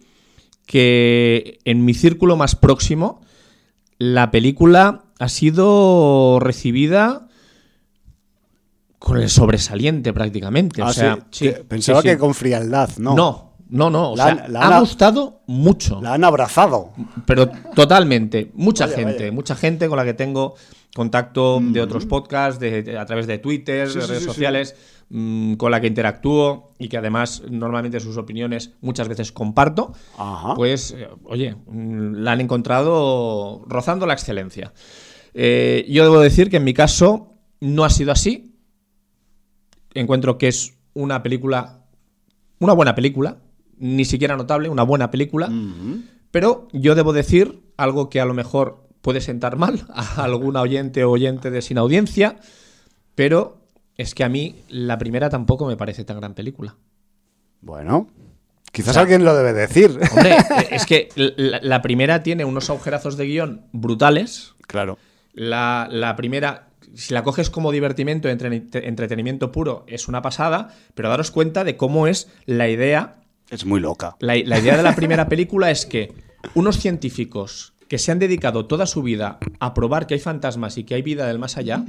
que en mi círculo más próximo, la película ha sido recibida con el sobresaliente prácticamente. Ah, o sea, sí. sí, Que Pensaba sí. que con frialdad, ¿no. No, no, no. O La sea, la ha gustado mucho. La han abrazado. Pero totalmente. Mucha Vaya, gente, vaya. mucha gente con la que tengo contacto de otros podcasts, de, de- a través de Twitter, Sí, de redes sí, sí. sociales, mm, con la que interactúo y que además normalmente sus opiniones muchas veces comparto. Ajá. Pues, eh, oye, mm, la han encontrado rozando la excelencia. Eh, yo debo decir que en mi caso no ha sido así. Encuentro que es una película, una buena película, ni siquiera notable, una buena película. Pero yo debo decir algo que a lo mejor puede sentar mal a alguna oyente o oyente de sin audiencia, pero es que a mí la primera tampoco me parece tan gran película. Bueno. Quizás O sea- alguien lo debe decir. Hombre, es que la, la primera tiene unos agujerazos de guion brutales. claro. La, la primera, si la coges como divertimento, entre- entretenimiento puro, es una pasada, pero daros cuenta de cómo es la idea Es muy loca. La, la idea de la primera película es que unos científicos que se han dedicado toda su vida a probar que hay fantasmas y que hay vida del más allá,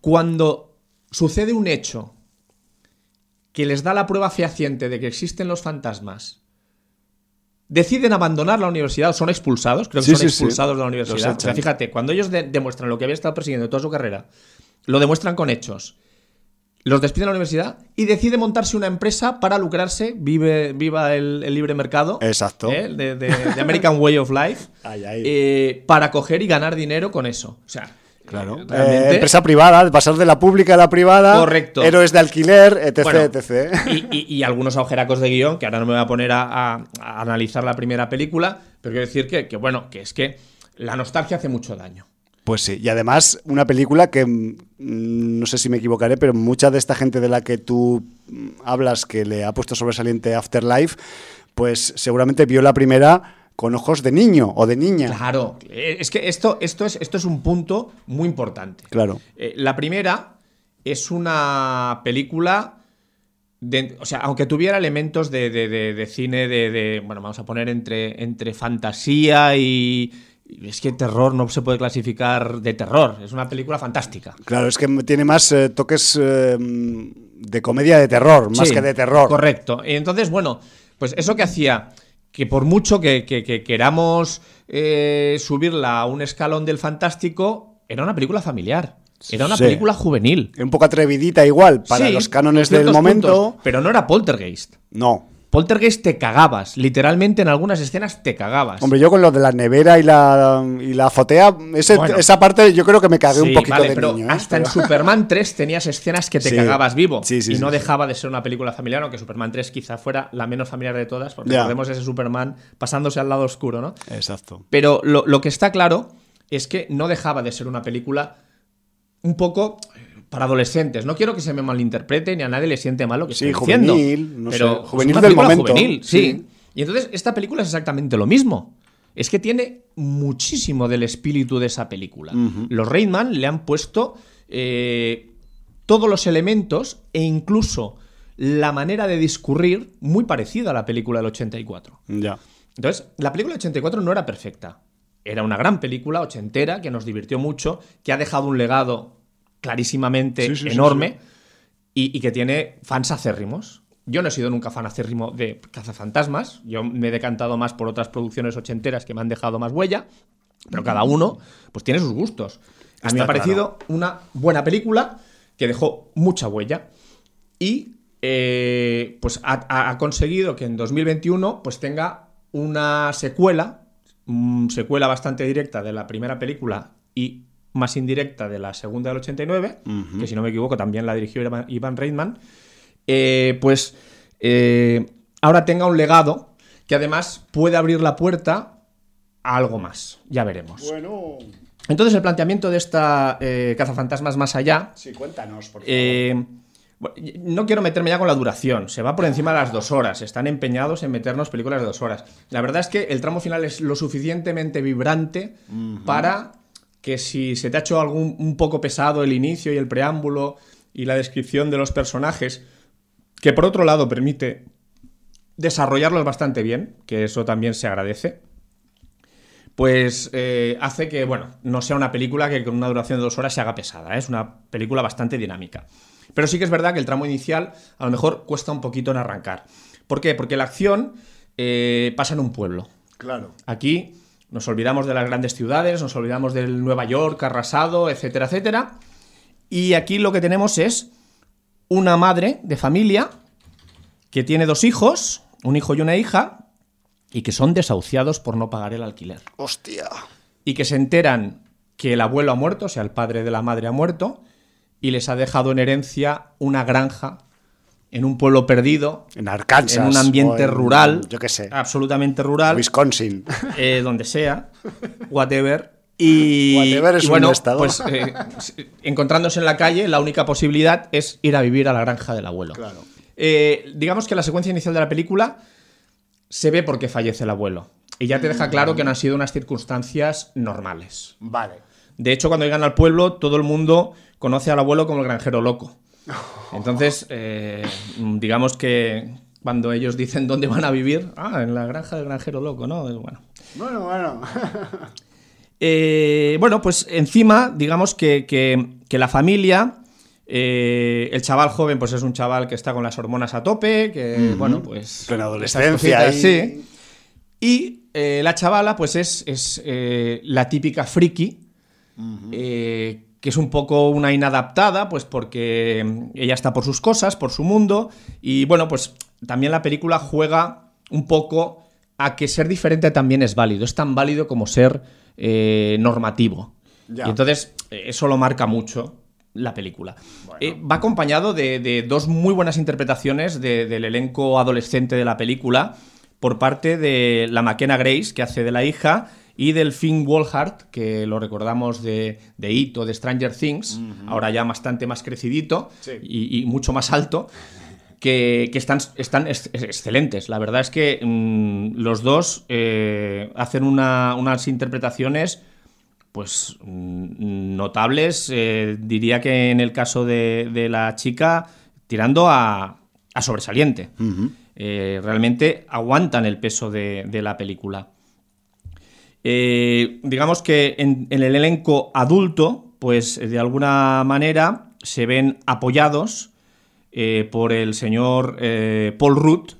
cuando sucede un hecho que les da la prueba fehaciente de que existen los fantasmas, deciden abandonar la universidad o son expulsados, creo que Sí, son sí, sí. expulsados de la universidad. O sea, fíjate, cuando ellos de- demuestran lo que habían estado persiguiendo toda su carrera, lo demuestran con hechos. Los despiden de la universidad y decide montarse una empresa para lucrarse, vive, viva el, el libre mercado. Exacto. ¿eh? De, de- de American Way of Life. Ay, ay. eh, para coger y ganar dinero con eso. O sea, Claro. eh, empresa privada, pasar de la pública a la privada. Correcto. Héroes de alquiler, etc, Bueno, etc. Y, y- y algunos agujeracos de guion, que ahora no me voy a poner a, a- a analizar la primera película, pero quiero decir que, que, bueno, que es que la nostalgia hace mucho daño. Pues sí, y además una película que mm, no sé si me equivocaré, pero mucha de esta gente de la que tú mm, hablas que le ha puesto sobresaliente Afterlife, pues seguramente vio la primera con ojos de niño o de niña. Claro, eh, es que esto, esto, es, esto es un punto muy importante. Claro. Eh, la primera es una película. de- o sea, aunque tuviera elementos de, de- de- de cine de, de- Bueno, vamos a poner entre, entre fantasía y. Es que terror no se puede clasificar de terror. Es una película fantástica. Claro, es que tiene más eh, toques eh, de comedia de terror, más Sí, que de terror. Correcto. Y entonces, bueno, pues eso que hacía que por mucho que, que- que queramos eh, subirla a un escalón del fantástico, era una película familiar. Era una Sí. película juvenil. Un poco atrevidita igual, para Sí, los cánones del momento. puntos, pero no era Poltergeist. No. Poltergeist te cagabas. Literalmente en algunas escenas te cagabas. Hombre, yo con lo de la nevera y la, y la azotea, ese- Bueno. esa parte yo creo que me cagué un poquito vale, de pero niño. ¿eh? hasta en Superman 3 tenías escenas que te Sí. cagabas vivo. Sí, sí, y no dejaba de ser una película familiar, aunque Superman 3 quizá fuera la menos familiar de todas, porque recordemos ese Superman pasándose al lado oscuro, ¿no? Exacto. Pero lo, lo que está claro es que no dejaba de ser una película un poco para adolescentes. No quiero que se me malinterprete ni a nadie le siente mal lo que Sí, estoy diciendo. juvenil, no pero sé, es juvenil una del momento, juvenil, sí. sí. Y entonces esta película es exactamente lo mismo. Es que tiene muchísimo del espíritu de esa película. Los Rainman le han puesto eh, todos los elementos e incluso la manera de discurrir muy parecida a la película del 84. Ya. Entonces, la película 84 no era perfecta. Era una gran película ochentera que nos divirtió mucho, que ha dejado un legado clarísimamente Sí, sí, sí, enorme Y, y que tiene fans acérrimos. Yo no he sido nunca fan acérrimo de Cazafantasmas. Yo me he decantado más por otras producciones ochenteras que me han dejado más huella. Pero cada uno pues tiene sus gustos. A mí me ha parecido una buena película que dejó mucha huella. Y eh, pues ha, conseguido que en 2021 pues tenga una secuela, mm, secuela bastante directa de la primera película y más indirecta de la segunda del 89, que si no me equivoco también la dirigió Ivan- Ivan Reitman, eh, pues eh, ahora tenga un legado que además puede abrir la puerta a algo más. Ya veremos. Bueno, Entonces el planteamiento de esta eh, Cazafantasmas más allá sí, cuéntanos, por favor. eh, bueno, no quiero meterme ya con la duración, se va por encima de las dos horas, están empeñados en meternos películas de dos horas. La verdad es que el tramo final es lo suficientemente vibrante para que si se te ha hecho algún un poco pesado el inicio y el preámbulo y la descripción de los personajes, que por otro lado permite desarrollarlos bastante bien, que eso también se agradece, pues eh, hace que, bueno, no sea una película que con una duración de dos horas se haga pesada. ¿eh? Es una película bastante dinámica. Pero sí que es verdad que el tramo inicial a lo mejor cuesta un poquito en arrancar. ¿Por qué? Porque la acción eh, pasa en un pueblo. Claro. Aquí nos olvidamos de las grandes ciudades, nos olvidamos del Nueva York arrasado, etcétera, etcétera. Y aquí lo que tenemos es una madre de familia que tiene dos hijos, un hijo y una hija, y que son desahuciados por no pagar el alquiler. Hostia. Y que se enteran que el abuelo ha muerto, o sea, el padre de la madre ha muerto, y les ha dejado en herencia una granja en un pueblo perdido, En Arkansas. en un ambiente en, rural, Yo qué sé. absolutamente rural, Wisconsin. eh, donde sea, whatever. Y, Whatever es y un estado. pues eh, encontrándose en la calle, la única posibilidad es ir a vivir a la granja del abuelo. Claro. Eh, digamos que la secuencia inicial de la película se ve por qué fallece el abuelo. Y ya te deja claro que no han sido unas circunstancias normales. Vale. De hecho, cuando llegan al pueblo, todo el mundo conoce al abuelo como el granjero loco. Entonces, eh, digamos que cuando ellos dicen dónde van a vivir, ah, en la granja del granjero loco, ¿no? Bueno. Bueno, bueno. Eh, bueno, pues encima, digamos que, que- que la familia, eh, el chaval joven, pues es un chaval que está con las hormonas a tope, que, bueno, pues... Estas adolescencia. y- sí. Y eh, la chavala, pues es, es, la típica friki, que es un poco una inadaptada, pues porque ella está por sus cosas, por su mundo, y bueno, pues también la película juega un poco a que ser diferente también es válido, es tan válido como ser eh, normativo. Ya. Y entonces eso lo marca mucho la película. Eh, va acompañado de, de dos muy buenas interpretaciones de- del elenco adolescente de la película por parte de la McKenna Grace, que hace de la hija, y del Finn Wolfhard, que lo recordamos de, de It o de Stranger Things, ahora ya bastante más crecidito Sí. y, y mucho más alto, que, que están, están ex- excelentes. La verdad es que mm, los dos eh, hacen una- unas interpretaciones pues mm, notables, eh, diría que en el caso de, de la chica, tirando a, a sobresaliente. Eh, realmente aguantan el peso de, de la película. Eh, digamos que en, en el elenco adulto, pues de alguna manera se ven apoyados eh, por el señor eh, Paul Rudd,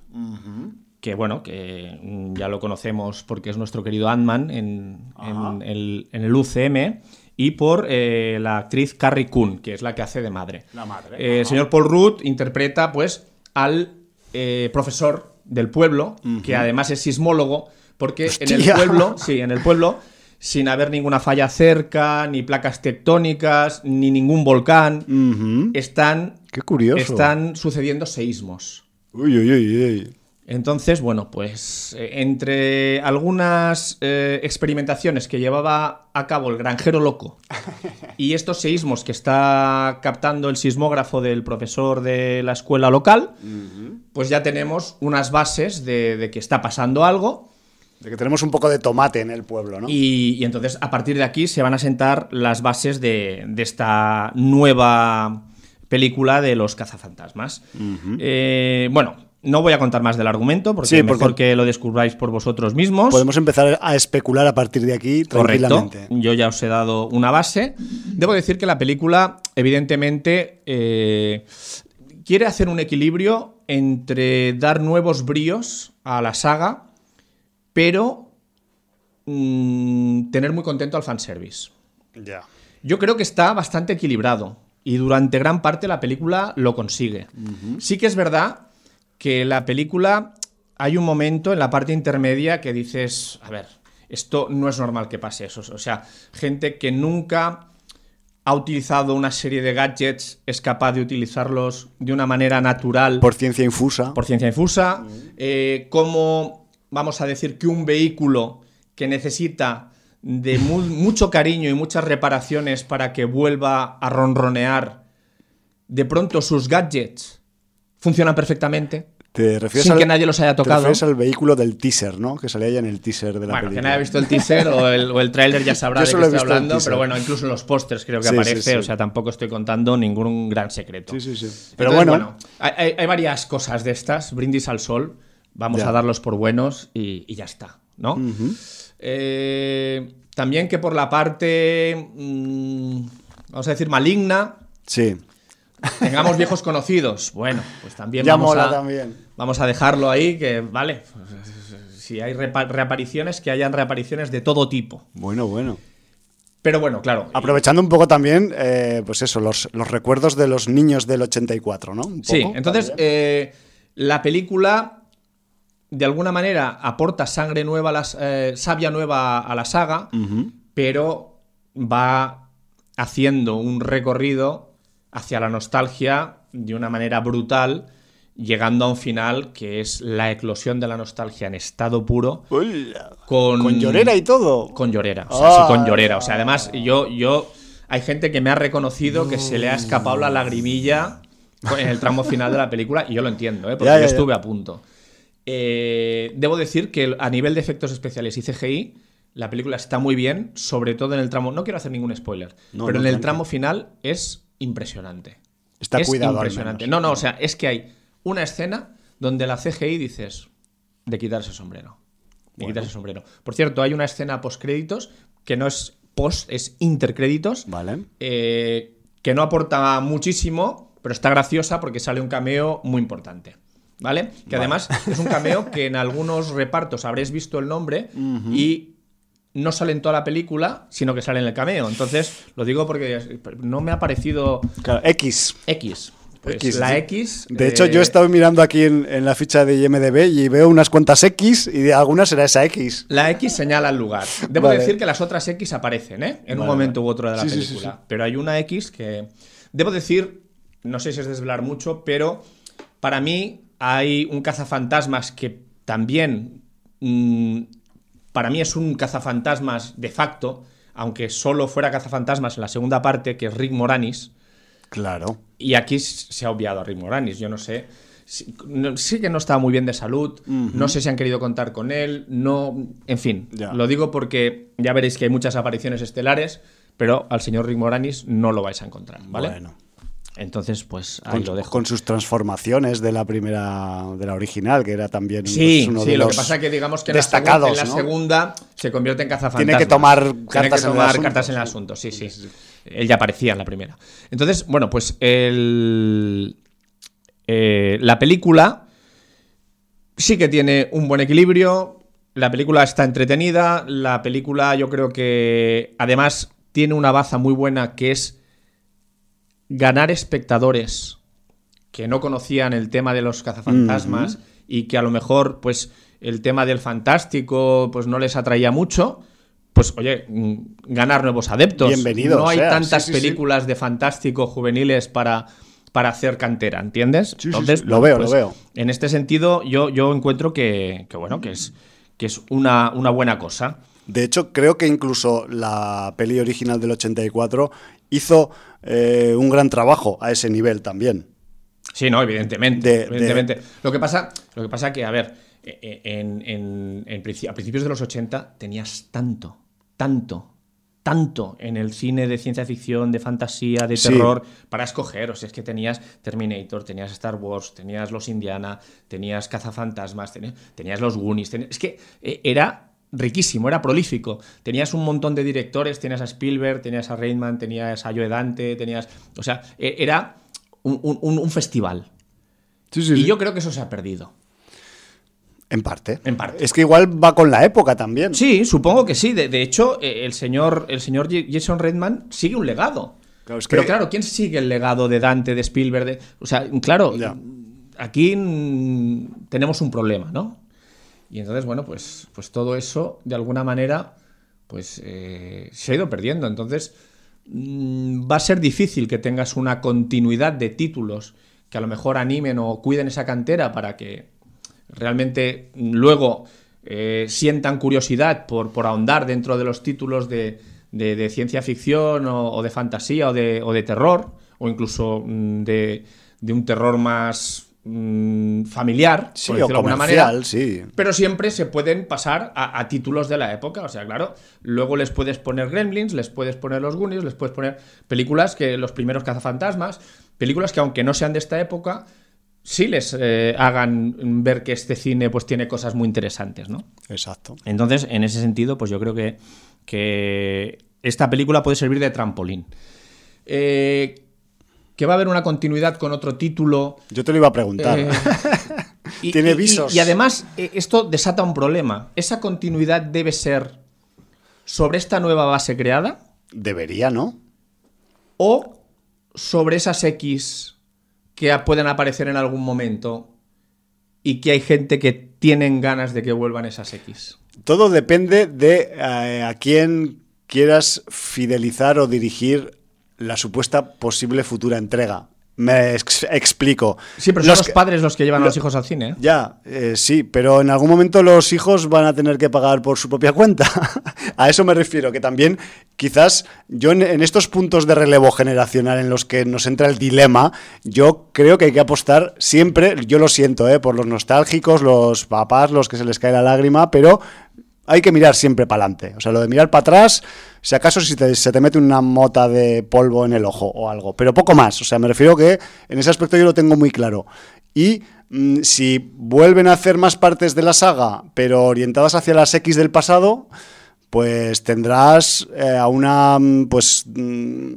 que bueno, que mm, ya lo conocemos porque es nuestro querido Ant-Man en, en el, en el UCM, y por eh, la actriz Carrie Coon, que es la que hace de madre. La madre, Eh, el señor Paul Rudd interpreta pues al eh, profesor del pueblo, que además es sismólogo, porque en el pueblo, sí, en el pueblo, sin haber ninguna falla cerca, ni placas tectónicas, ni ningún volcán, están, Qué curioso. están sucediendo seísmos. Uy, uy, uy, uy. Entonces, bueno, pues eh, entre algunas eh, experimentaciones que llevaba a cabo el granjero loco y estos seísmos que está captando el sismógrafo del profesor de la escuela local, pues ya tenemos unas bases de, de que está pasando algo De que tenemos un poco de tomate en el pueblo, ¿no? y, y entonces a partir de aquí se van a sentar las bases de, de esta nueva película de los cazafantasmas. Eh, bueno, no voy a contar más del argumento, porque Sí, mejor porque- que lo descubráis por vosotros mismos. Podemos empezar a especular a partir de aquí Correcto. tranquilamente. Yo ya os he dado una base. Debo decir que la película, evidentemente, eh, quiere hacer un equilibrio entre dar nuevos bríos a la saga, pero mm, tener muy contento al fanservice. Ya. Yo creo que está bastante equilibrado y durante gran parte la película lo consigue. Sí que es verdad que la película hay un momento en la parte intermedia que dices, a ver, esto no es normal que pase eso. O sea, gente que nunca ha utilizado una serie de gadgets es capaz de utilizarlos de una manera natural Por ciencia infusa. por ciencia infusa, eh, cómo vamos a decir que un vehículo que necesita de mu- mucho cariño y muchas reparaciones para que vuelva a ronronear, de pronto sus gadgets funcionan perfectamente, Te refieres sin al, que nadie los haya te tocado. refieres al vehículo del teaser, ¿no? Que salía ya en el teaser de la Bueno, que película. nadie ha visto el teaser o el, o el tráiler ya sabrá de qué estoy hablando, pero bueno, incluso en los pósters creo que Sí, aparece, sí. o sea, tampoco estoy contando ningún gran secreto. Sí, sí, sí. Pero Entonces, bueno, hay varias cosas de estas, brindis al sol, vamos Ya. a darlos por buenos y, y ya está, ¿no? Eh, también que por la parte, mm, vamos a decir, maligna, sí. tengamos viejos conocidos. Bueno, pues también Ya vamos, mola a, también. vamos a dejarlo ahí, que vale, si hay reapariciones, que hayan reapariciones de todo tipo. Bueno, bueno. Pero bueno, claro. Aprovechando un poco también, eh, pues eso, los, los recuerdos de los niños del 84, ¿no? Un Sí, poco, entonces también. eh, la película de alguna manera aporta sangre nueva, a las, eh, savia nueva a la saga, pero va haciendo un recorrido hacia la nostalgia de una manera brutal, llegando a un final que es la eclosión de la nostalgia en estado puro, Hola. con, Con llorera y todo. con llorera, o sea, sí, con Ah. llorera. O sea, además, yo, yo. Hay gente que me ha reconocido que se le ha escapado la lagrimilla en el tramo final de la película, y yo lo entiendo, ¿eh? porque Ya, ya, yo ya. estuve a punto. Eh, debo decir que a nivel de efectos especiales y CGI, la película está muy bien, sobre todo en el tramo. No quiero hacer ningún spoiler, No, pero no, en el tramo final es impresionante. Está es cuidado al impresionante. menos. No, no, o sea, es que hay una escena donde la CGI dices de quitarse el sombrero. De quitarse el sombrero. Por cierto, hay una escena post-créditos que no es post, es intercréditos, Vale. eh, que no aporta muchísimo, pero está graciosa porque sale un cameo muy importante. ¿Vale? Que además es un cameo que en algunos repartos habréis visto el nombre y no sale en toda la película, sino que sale en el cameo. Entonces, lo digo porque no me ha parecido Claro, X. X. Pues X, la. X. De hecho, yo he eh, estado mirando aquí en, en la ficha de IMDB y veo unas cuantas X y de algunas será esa X. La X señala el lugar. Debo Vale. decir que las otras X aparecen, ¿eh? En un momento u otro de la Sí, sí, sí, película. sí. Pero hay una X que. Debo decir, no sé si es desvelar mucho, pero para mí hay un cazafantasmas que también. mm, para mí es un cazafantasmas de facto, aunque solo fuera cazafantasmas en la segunda parte, que es Rick Moranis. Claro. Y aquí se ha obviado a Rick Moranis, yo no sé. Sí, no- sí que no estaba muy bien de salud, no sé si han querido contar con él, no. En fin, Ya. lo digo porque ya veréis que hay muchas apariciones estelares, pero al señor Rick Moranis no lo vais a encontrar, ¿vale? Bueno. Entonces, pues ahí Con, lo dejo. con sus transformaciones de la primera, de la original, que era también Sí, pues, uno sí, de lo los que pasa que digamos que en la, segun- en la ¿no? segunda se convierte en cazafantasmas. Tiene que tomar Tiene cartas que en el tomar asunto, cartas en el sí. asunto, sí, sí. Él ya aparecía en la primera. Entonces, bueno, pues el, eh, la película sí que tiene un buen equilibrio. La película está entretenida. La película, yo creo que además tiene una baza muy buena que es ganar espectadores que no conocían el tema de los cazafantasmas y que a lo mejor, pues, el tema del fantástico, pues no les atraía mucho. Pues, oye, mm, ganar nuevos adeptos. Bienvenido No hay sea, tantas sí, sí, sí. películas de fantástico juveniles para, para hacer cantera, ¿entiendes? Sí. Lo bueno, veo, lo veo. En este sentido, yo, yo encuentro que, que, bueno, que es, que es una, una buena cosa. De hecho, creo que incluso la peli original del 84 hizo eh, un gran trabajo a ese nivel también. Sí, no, evidentemente. De- evidentemente. Lo que pasa, lo que pasa que, a ver, eh, eh, en, en- en princi- a principios de los 80 tenías tanto, tanto, tanto en el cine de ciencia ficción, de fantasía, de Sí. terror, para escoger. O sea, es que tenías Terminator, tenías Star Wars, tenías Los Indiana, tenías Cazafantasmas, tenías, tenías Los Goonies. tenías- es que era riquísimo, era prolífico. Tenías un montón de directores, tenías a Spielberg, tenías a Reitman, tenías a Joe Dante, tenías... O sea, e- era un, un- un- un festival. Sí, sí, Y sí. yo creo que eso se ha perdido. En parte. En parte. Es que igual va con la época también. Sí, supongo que sí. De, de hecho, eh, el señor, el señor Jason Redman sigue un legado. Claro, es Pero claro, ¿quién sigue el legado de Dante, de Spielberg? de- o sea, claro, Ya. aquí tenemos un problema, ¿no? Y entonces, bueno, pues, pues todo eso, de alguna manera, pues eh, se ha ido perdiendo. Entonces, mm, va a ser difícil que tengas una continuidad de títulos que a lo mejor animen o cuiden esa cantera para que realmente luego eh, sientan curiosidad por, por ahondar dentro de los títulos de, de- ciencia ficción o, o de fantasía o de, o de terror, o incluso mm, de, de un terror más mm, familiar, Sí, por decirlo de alguna manera. sí. Pero siempre se pueden pasar a, a títulos de la época. O sea, claro, luego les puedes poner Gremlins, les puedes poner Los Goonies, les puedes poner películas que los primeros cazafantasmas, películas que aunque no sean de esta época, sí les eh, hagan ver que este cine pues tiene cosas muy interesantes, ¿no? Exacto. Entonces, en ese sentido, pues yo creo que, que esta película puede servir de trampolín. Eh, que va a haber una continuidad con otro título. Yo te lo iba a preguntar. Eh, y- Tiene y- visos. Y, además, eh, esto desata un problema. Esa continuidad debe ser sobre esta nueva base creada Debería, ¿no? o sobre esas X que pueden aparecer en algún momento y que hay gente que tienen ganas de que vuelvan esas X. Todo depende de eh, a quién quieras fidelizar o dirigir la supuesta posible futura entrega. Me ex- explico. Sí, pero son los, padres los que llevan a lo- los hijos al cine. ¿eh? Ya, eh, sí, pero en algún momento los hijos van a tener que pagar por su propia cuenta. a eso me refiero, que también quizás yo en, en estos puntos de relevo generacional en los que nos entra el dilema, yo creo que hay que apostar siempre, yo lo siento, eh, por los nostálgicos, los papás, los que se les cae la lágrima, pero hay que mirar siempre para adelante. O sea, lo de mirar para atrás, si acaso si se te mete una mota de polvo en el ojo o algo, pero poco más. O sea, me refiero que en ese aspecto yo lo tengo muy claro. Y mm, si vuelven a hacer más partes de la saga, pero orientadas hacia las X del pasado, pues tendrás eh, a una mm, pues mm,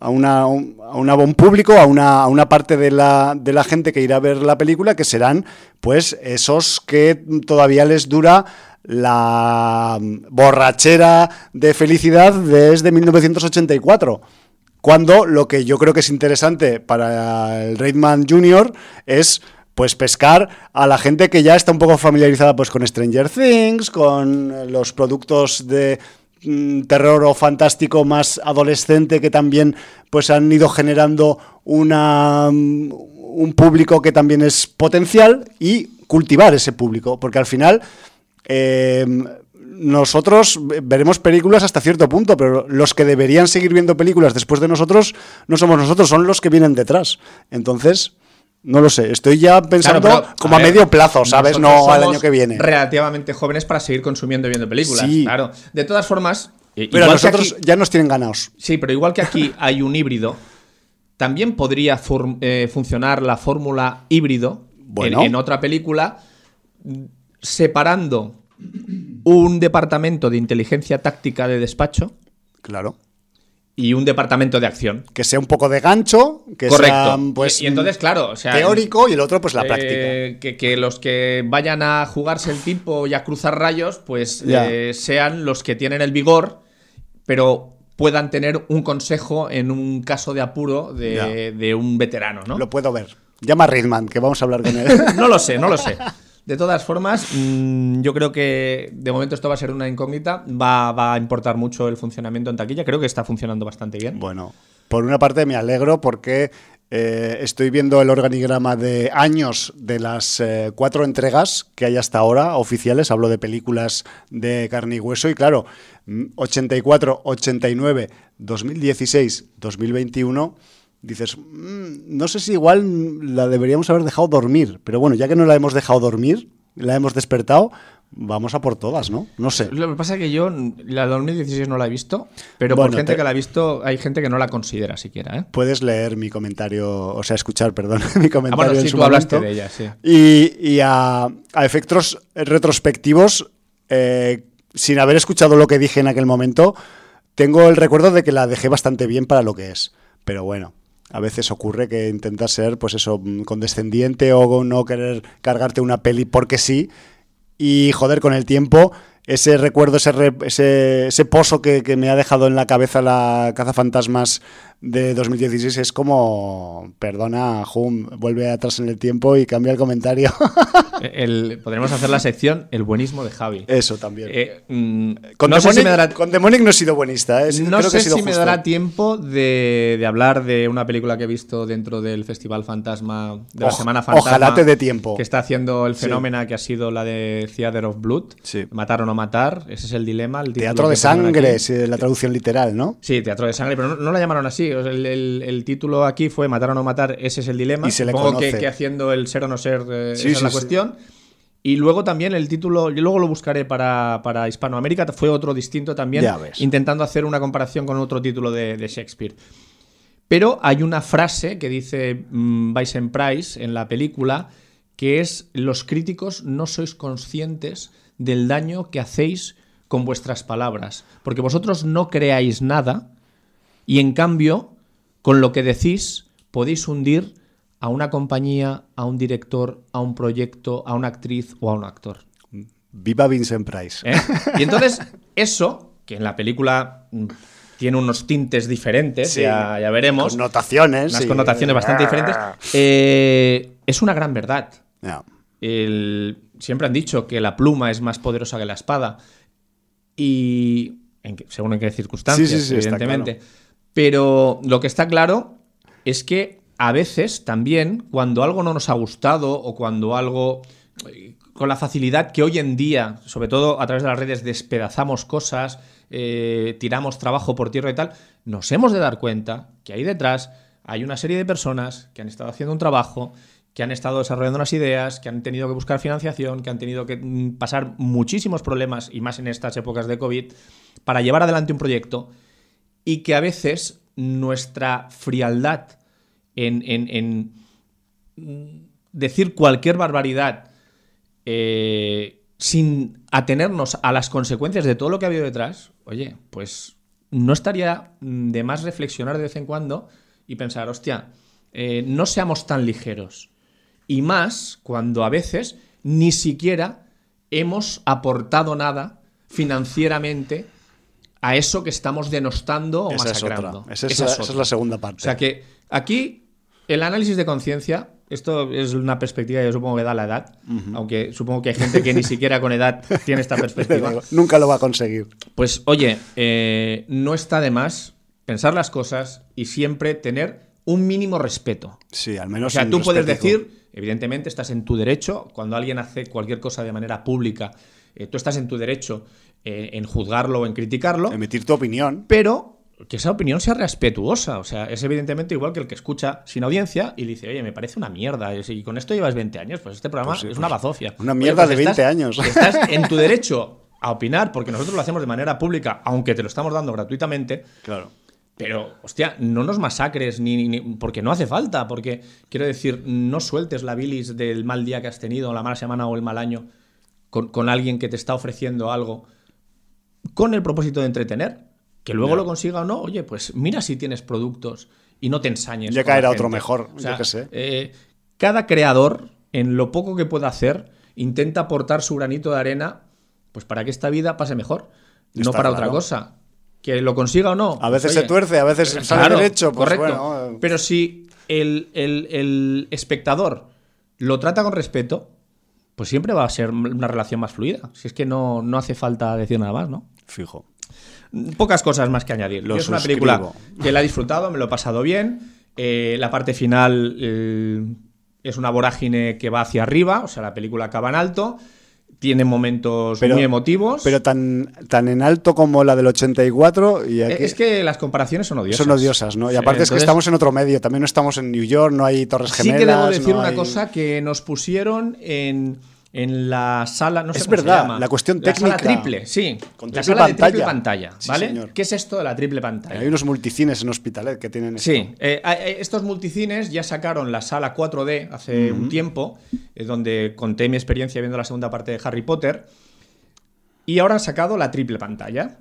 a una a una- un público a una, a una parte de la, de la gente que irá a ver la película que serán pues esos que todavía les dura la borrachera de felicidad desde 1984 cuando lo que yo creo que es interesante para el Reitman Jr. es pues pescar a la gente que ya está un poco familiarizada pues con Stranger Things, con los productos de mm, terror o fantástico más adolescente que también pues han ido generando una mm, un público que también es potencial y cultivar ese público, porque al final eh, nosotros veremos películas hasta cierto punto, pero los que deberían seguir viendo películas después de nosotros no somos nosotros, son los que vienen detrás. Entonces, no lo sé, estoy ya pensando Claro, pero, como a, ver, medio plazo, ¿sabes? No al año que viene. Relativamente jóvenes para seguir consumiendo y viendo películas. Sí. Claro. De todas formas, Pero a nosotros aquí- ya nos tienen ganados. Sí, pero igual que aquí hay un híbrido, también podría eh, funcionar la fórmula híbrido Bueno. en, en otra película, separando un departamento de inteligencia táctica de despacho Claro. y un departamento de acción. Que sea un poco de gancho, que Correcto. sea pues y, y entonces, claro, o sea, teórico y el otro pues la práctica. eh, que, que los que vayan a jugarse el tiempo y a cruzar rayos, pues eh, sean los que tienen el vigor, pero puedan tener un consejo en un caso de apuro de, de un veterano, ¿no? Lo puedo ver. Llama a Reitman, que vamos a hablar con él. no lo sé, no lo sé. De todas formas, mm, yo creo que de momento esto va a ser una incógnita. Va, a importar mucho el funcionamiento en taquilla. Creo que está funcionando bastante bien. Bueno, por una parte me alegro porque eh, estoy viendo el organigrama de años de las eh, cuatro entregas que hay hasta ahora oficiales. Hablo de películas de carne y hueso y claro, mm, 84, 89, 2016, 2021. Dices, "Mm, no sé si igual la deberíamos haber dejado dormir, pero bueno, ya que no la hemos dejado dormir, la hemos despertado, vamos a por todas, ¿no? No sé. Lo que pasa es que yo la 2016 no la he visto, pero Bueno, por gente te- que la ha visto, hay gente que no la considera siquiera. ¿eh? Puedes leer mi comentario, o sea, escuchar, perdón, mi Ah, comentario bueno, en sí, su tú hablaste de ella, sí. Y, y a, a efectos retrospectivos, eh, sin haber escuchado lo que dije en aquel momento, tengo el recuerdo de que la dejé bastante bien para lo que es. Pero bueno, a veces ocurre que intentas ser, pues eso, mm, condescendiente o no querer cargarte una peli porque sí. Y joder, con el tiempo, ese recuerdo, ese, re- ese, ese pozo que, que me ha dejado en la cabeza la cazafantasmas de 2016 es como, perdona, Hum, vuelve atrás en el tiempo y cambia el comentario. El- podremos hacer la sección El buenismo de Javi. Eso también. Eh, mm, con, no Demonic, si me dará, con Demonic no he sido buenista, ¿eh? no creo que sé he sido si me dará tiempo de, de hablar de una película que he visto dentro del Festival Fantasma, de la Semana Fantasma. ojalá te dé tiempo. Que está haciendo el Sí. fenómeno que ha sido la de Theater of Blood. Sí. Matar o no matar, ese es el dilema. el Teatro de sangre, es eh, la traducción literal, ¿no? Sí, Teatro de Sangre, pero no, no la llamaron así. O sea, el, el- el título aquí fue Matar o no matar, ese es el dilema. Y se le Supongo que, que haciendo el ser o no ser, eh, Sí, esa es la sí. cuestión. Y luego también el título, yo luego lo buscaré para, para Hispanoamérica, fue otro distinto también, intentando hacer una comparación con otro título de, de Shakespeare. Pero hay una frase que dice mm, Vincent Price en la película que es los críticos no sois conscientes del daño que hacéis con vuestras palabras, porque vosotros no creáis nada y en cambio con lo que decís podéis hundir a una compañía, a un director, a un proyecto, a una actriz o a un actor. Viva Vincent Price. ¿eh? Y entonces, eso, que en la película mm, tiene unos tintes diferentes, Sí, ya, ya veremos, Connotaciones. unas connotaciones bastante diferentes, eh, es una gran verdad. El- siempre han dicho que la pluma es más poderosa que la espada. Y en según en qué circunstancias, Sí, sí, sí, está evidentemente. Pero lo que está claro es que a veces también, cuando algo no nos ha gustado o cuando algo. con la facilidad que hoy en día, sobre todo a través de las redes, despedazamos cosas, eh, tiramos trabajo por tierra y tal, nos hemos de dar cuenta que ahí detrás hay una serie de personas que han estado haciendo un trabajo, que han estado desarrollando unas ideas, que han tenido que buscar financiación, que han tenido que mm, pasar muchísimos problemas, y más en estas épocas de COVID, para llevar adelante un proyecto y que a veces nuestra frialdad en, en- en, decir cualquier barbaridad eh, sin atenernos a las consecuencias de todo lo que ha habido detrás, oye, pues no estaría de más reflexionar de vez en cuando y pensar, hostia, eh, no seamos tan ligeros. Y más cuando a veces ni siquiera hemos aportado nada financieramente a eso que estamos denostando o Esa masacrando. Esa es, Esa la, es esa es otra. la segunda parte. O sea que aquí el análisis de conciencia, esto es una perspectiva que yo supongo que da la edad, aunque supongo que hay gente que ni siquiera con edad tiene esta perspectiva. Nunca lo va a conseguir. Pues oye, eh, no está de más pensar las cosas y siempre tener un mínimo respeto. Sí, al menos. O sea, tú puedes decir, evidentemente estás en tu derecho, cuando alguien hace cualquier cosa de manera pública, eh, tú estás en tu derecho eh, en juzgarlo o en criticarlo, Emitir tu opinión. pero que esa opinión sea respetuosa. O sea, es evidentemente igual que el que escucha sin audiencia y le dice, oye, me parece una mierda. Y con esto llevas 20 años, pues este programa Pues sí, es pues una bazofia. una Oye, mierda pues de 20 estás- años. Estás en tu derecho a opinar, porque nosotros lo hacemos de manera pública, aunque te lo estamos dando gratuitamente. Claro. Pero, hostia, no nos masacres, ni, ni- porque no hace falta, porque quiero decir, no sueltes la bilis del mal día que has tenido, la mala semana o el mal año con, con alguien que te está ofreciendo algo con el propósito de entretener. Que luego lo consiga o no, oye, pues mira si tienes productos y no te ensañes. Ya caerá otro mejor, O sea, yo qué sé. eh, cada creador, en lo poco que pueda hacer, intenta aportar su granito de arena, pues para que esta vida pase mejor, no para otra cosa. Que lo consiga o no. A pues, veces oye, se tuerce, a veces sale Claro, derecho. Pues correcto. bueno, eh, Pero si el, el- el espectador lo trata con respeto, pues siempre va a ser una relación más fluida. Si es que no, no hace falta decir nada más, ¿no? fijo. Pocas cosas más que añadir. Lo es una película que la he disfrutado, me lo he pasado bien. Eh, la parte final eh, es una vorágine que va hacia arriba, o sea, la película acaba en alto. Tiene momentos Pero- muy emotivos. Pero tan, tan en alto como la del 84 y Eh, aquí es que las comparaciones son odiosas. son odiosas, ¿no? Y Sí, aparte es que estamos en otro medio, también no estamos en New York, no hay Torres Sí Gemelas. que debo decir no una hay- cosa que nos pusieron en, en la sala, no sé Es cómo se verdad, llama. la cuestión La sala técnica. triple, sí. Con la triple sala de triple pantalla. Sí, ¿vale? señor. ¿Qué es esto de la triple pantalla? Hay unos multicines en Hospitalet que tienen Sí, esto. eh, eh, estos multicines ya sacaron la sala 4D hace un tiempo, eh, donde conté mi experiencia viendo la segunda parte de Harry Potter, y ahora han sacado la triple pantalla.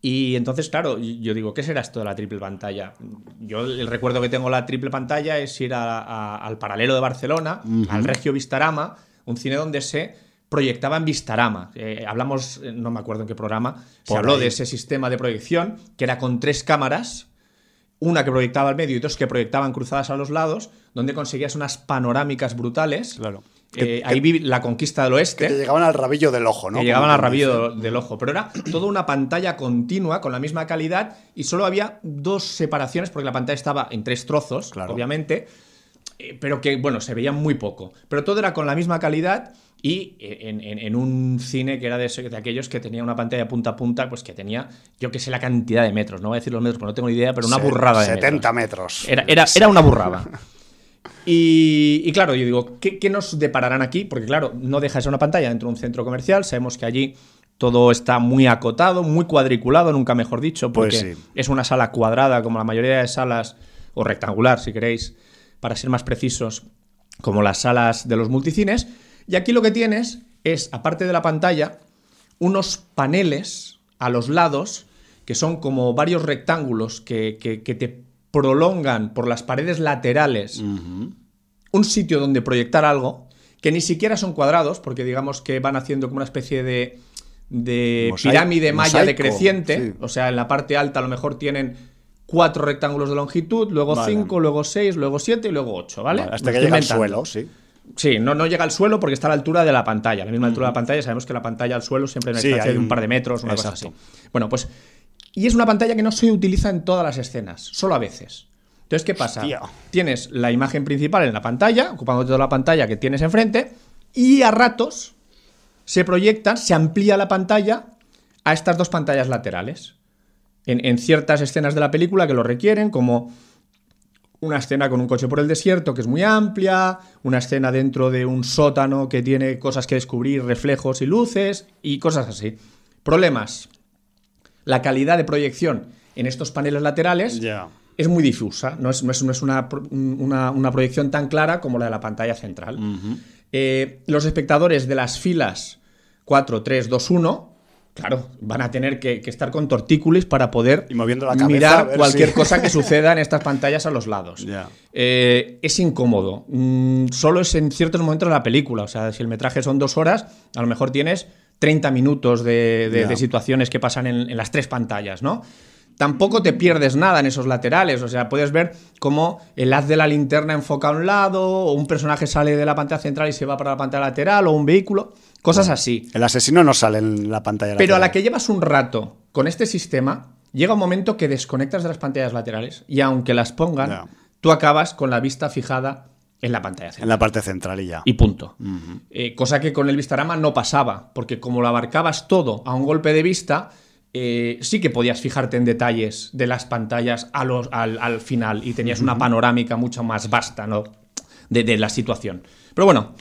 Y entonces, claro, yo digo, ¿qué será esto de la triple pantalla? Yo el recuerdo que tengo la triple pantalla es ir a- a- al paralelo de Barcelona, al Regio Vistarama, un cine donde se proyectaba en Vistarama. Eh, hablamos, eh, no me acuerdo en qué programa, se Por habló ahí. de ese sistema de proyección que era con tres cámaras una que proyectaba al medio y dos que proyectaban cruzadas a los lados, donde conseguías unas panorámicas brutales. Claro. Eh, Que- ahí vi la conquista del oeste. Que te llegaban al rabillo del ojo, ¿no? que llegaban al rabillo dice. del ojo. Pero era toda una pantalla continua con la misma calidad y solo había dos separaciones porque la pantalla estaba en tres trozos, Claro. obviamente, pero que, bueno, se veía muy poco. Pero todo era con la misma calidad y eh, en, en- en un cine que era de, aquellos que tenía una pantalla punta a punta, pues que tenía, yo que sé la cantidad de metros, no voy a decir los metros porque no tengo ni idea, pero una burrada de 70 metros. metros. Era, era, era una burrada. Y, y claro, yo digo, ¿qué, qué nos depararán aquí? Porque claro, no deja de ser una pantalla dentro de un centro comercial. Sabemos que allí todo está muy acotado, muy cuadriculado, nunca mejor dicho, porque Pues sí. es una sala cuadrada, como la mayoría de salas, o rectangular, si queréis, para ser más precisos, como las salas de los multicines. Y aquí lo que tienes es, aparte de la pantalla, unos paneles a los lados que son como varios rectángulos que, que- que te prolongan por las paredes laterales un sitio donde proyectar algo que ni siquiera son cuadrados, porque digamos que van haciendo como una especie de, de pirámide maya mosaico, decreciente. sí. O sea, en la parte alta a lo mejor tienen cuatro rectángulos de longitud, luego Vale. cinco, luego seis, luego siete y luego ocho, ¿vale? Vale, Me hasta que llega al suelo, sí. Sí, no, no llega al suelo porque está a la altura de la pantalla. La misma altura de la pantalla, sabemos que la pantalla al suelo siempre una Sí, de un par de metros, una cosa así. Bueno, pues. Y es una pantalla que no se utiliza en todas las escenas, solo a veces. Entonces, ¿qué pasa? Hostia. Tienes la imagen principal en la pantalla, ocupando toda la pantalla que tienes enfrente, y a ratos se proyecta, se amplía la pantalla a estas dos pantallas laterales. En, en ciertas escenas de la película que lo requieren, como una escena con un coche por el desierto que es muy amplia, una escena dentro de un sótano que tiene cosas que descubrir, reflejos y luces y cosas así. Problemas. La calidad de proyección en estos paneles laterales es muy difusa, no es, no es- no es una, pro- una- una proyección tan clara como la de la pantalla central. Eh, los espectadores de las filas 4, 3, 2, 1, claro, van a tener que, que estar con tortícolis para poder Y moviendo la cabeza, mirar cualquier si- cosa que suceda en estas pantallas a los lados. Eh, es incómodo. Mm, solo es en ciertos momentos de la película. O sea, si el metraje son dos horas, a lo mejor tienes 30 minutos de, de- Ya. de situaciones que pasan en, en las tres pantallas, ¿no? Tampoco te pierdes nada en esos laterales. O sea, puedes ver cómo el haz de la linterna enfoca a un lado, o un personaje sale de la pantalla central y se va para la pantalla lateral, o un vehículo. Cosas así. El asesino no sale en la pantalla. Pero a la lateral. que llevas un rato con este sistema, llega un momento que desconectas de las pantallas laterales y aunque las pongan, tú acabas con la vista fijada en la pantalla En central. la parte central y ya. Y punto. Eh, cosa que con el Vistarama no pasaba, porque como lo abarcabas todo a un golpe de vista, eh, sí que podías fijarte en detalles de las pantallas a los- al, al final y tenías una panorámica mucho más vasta ¿no? de, de la situación. Pero bueno,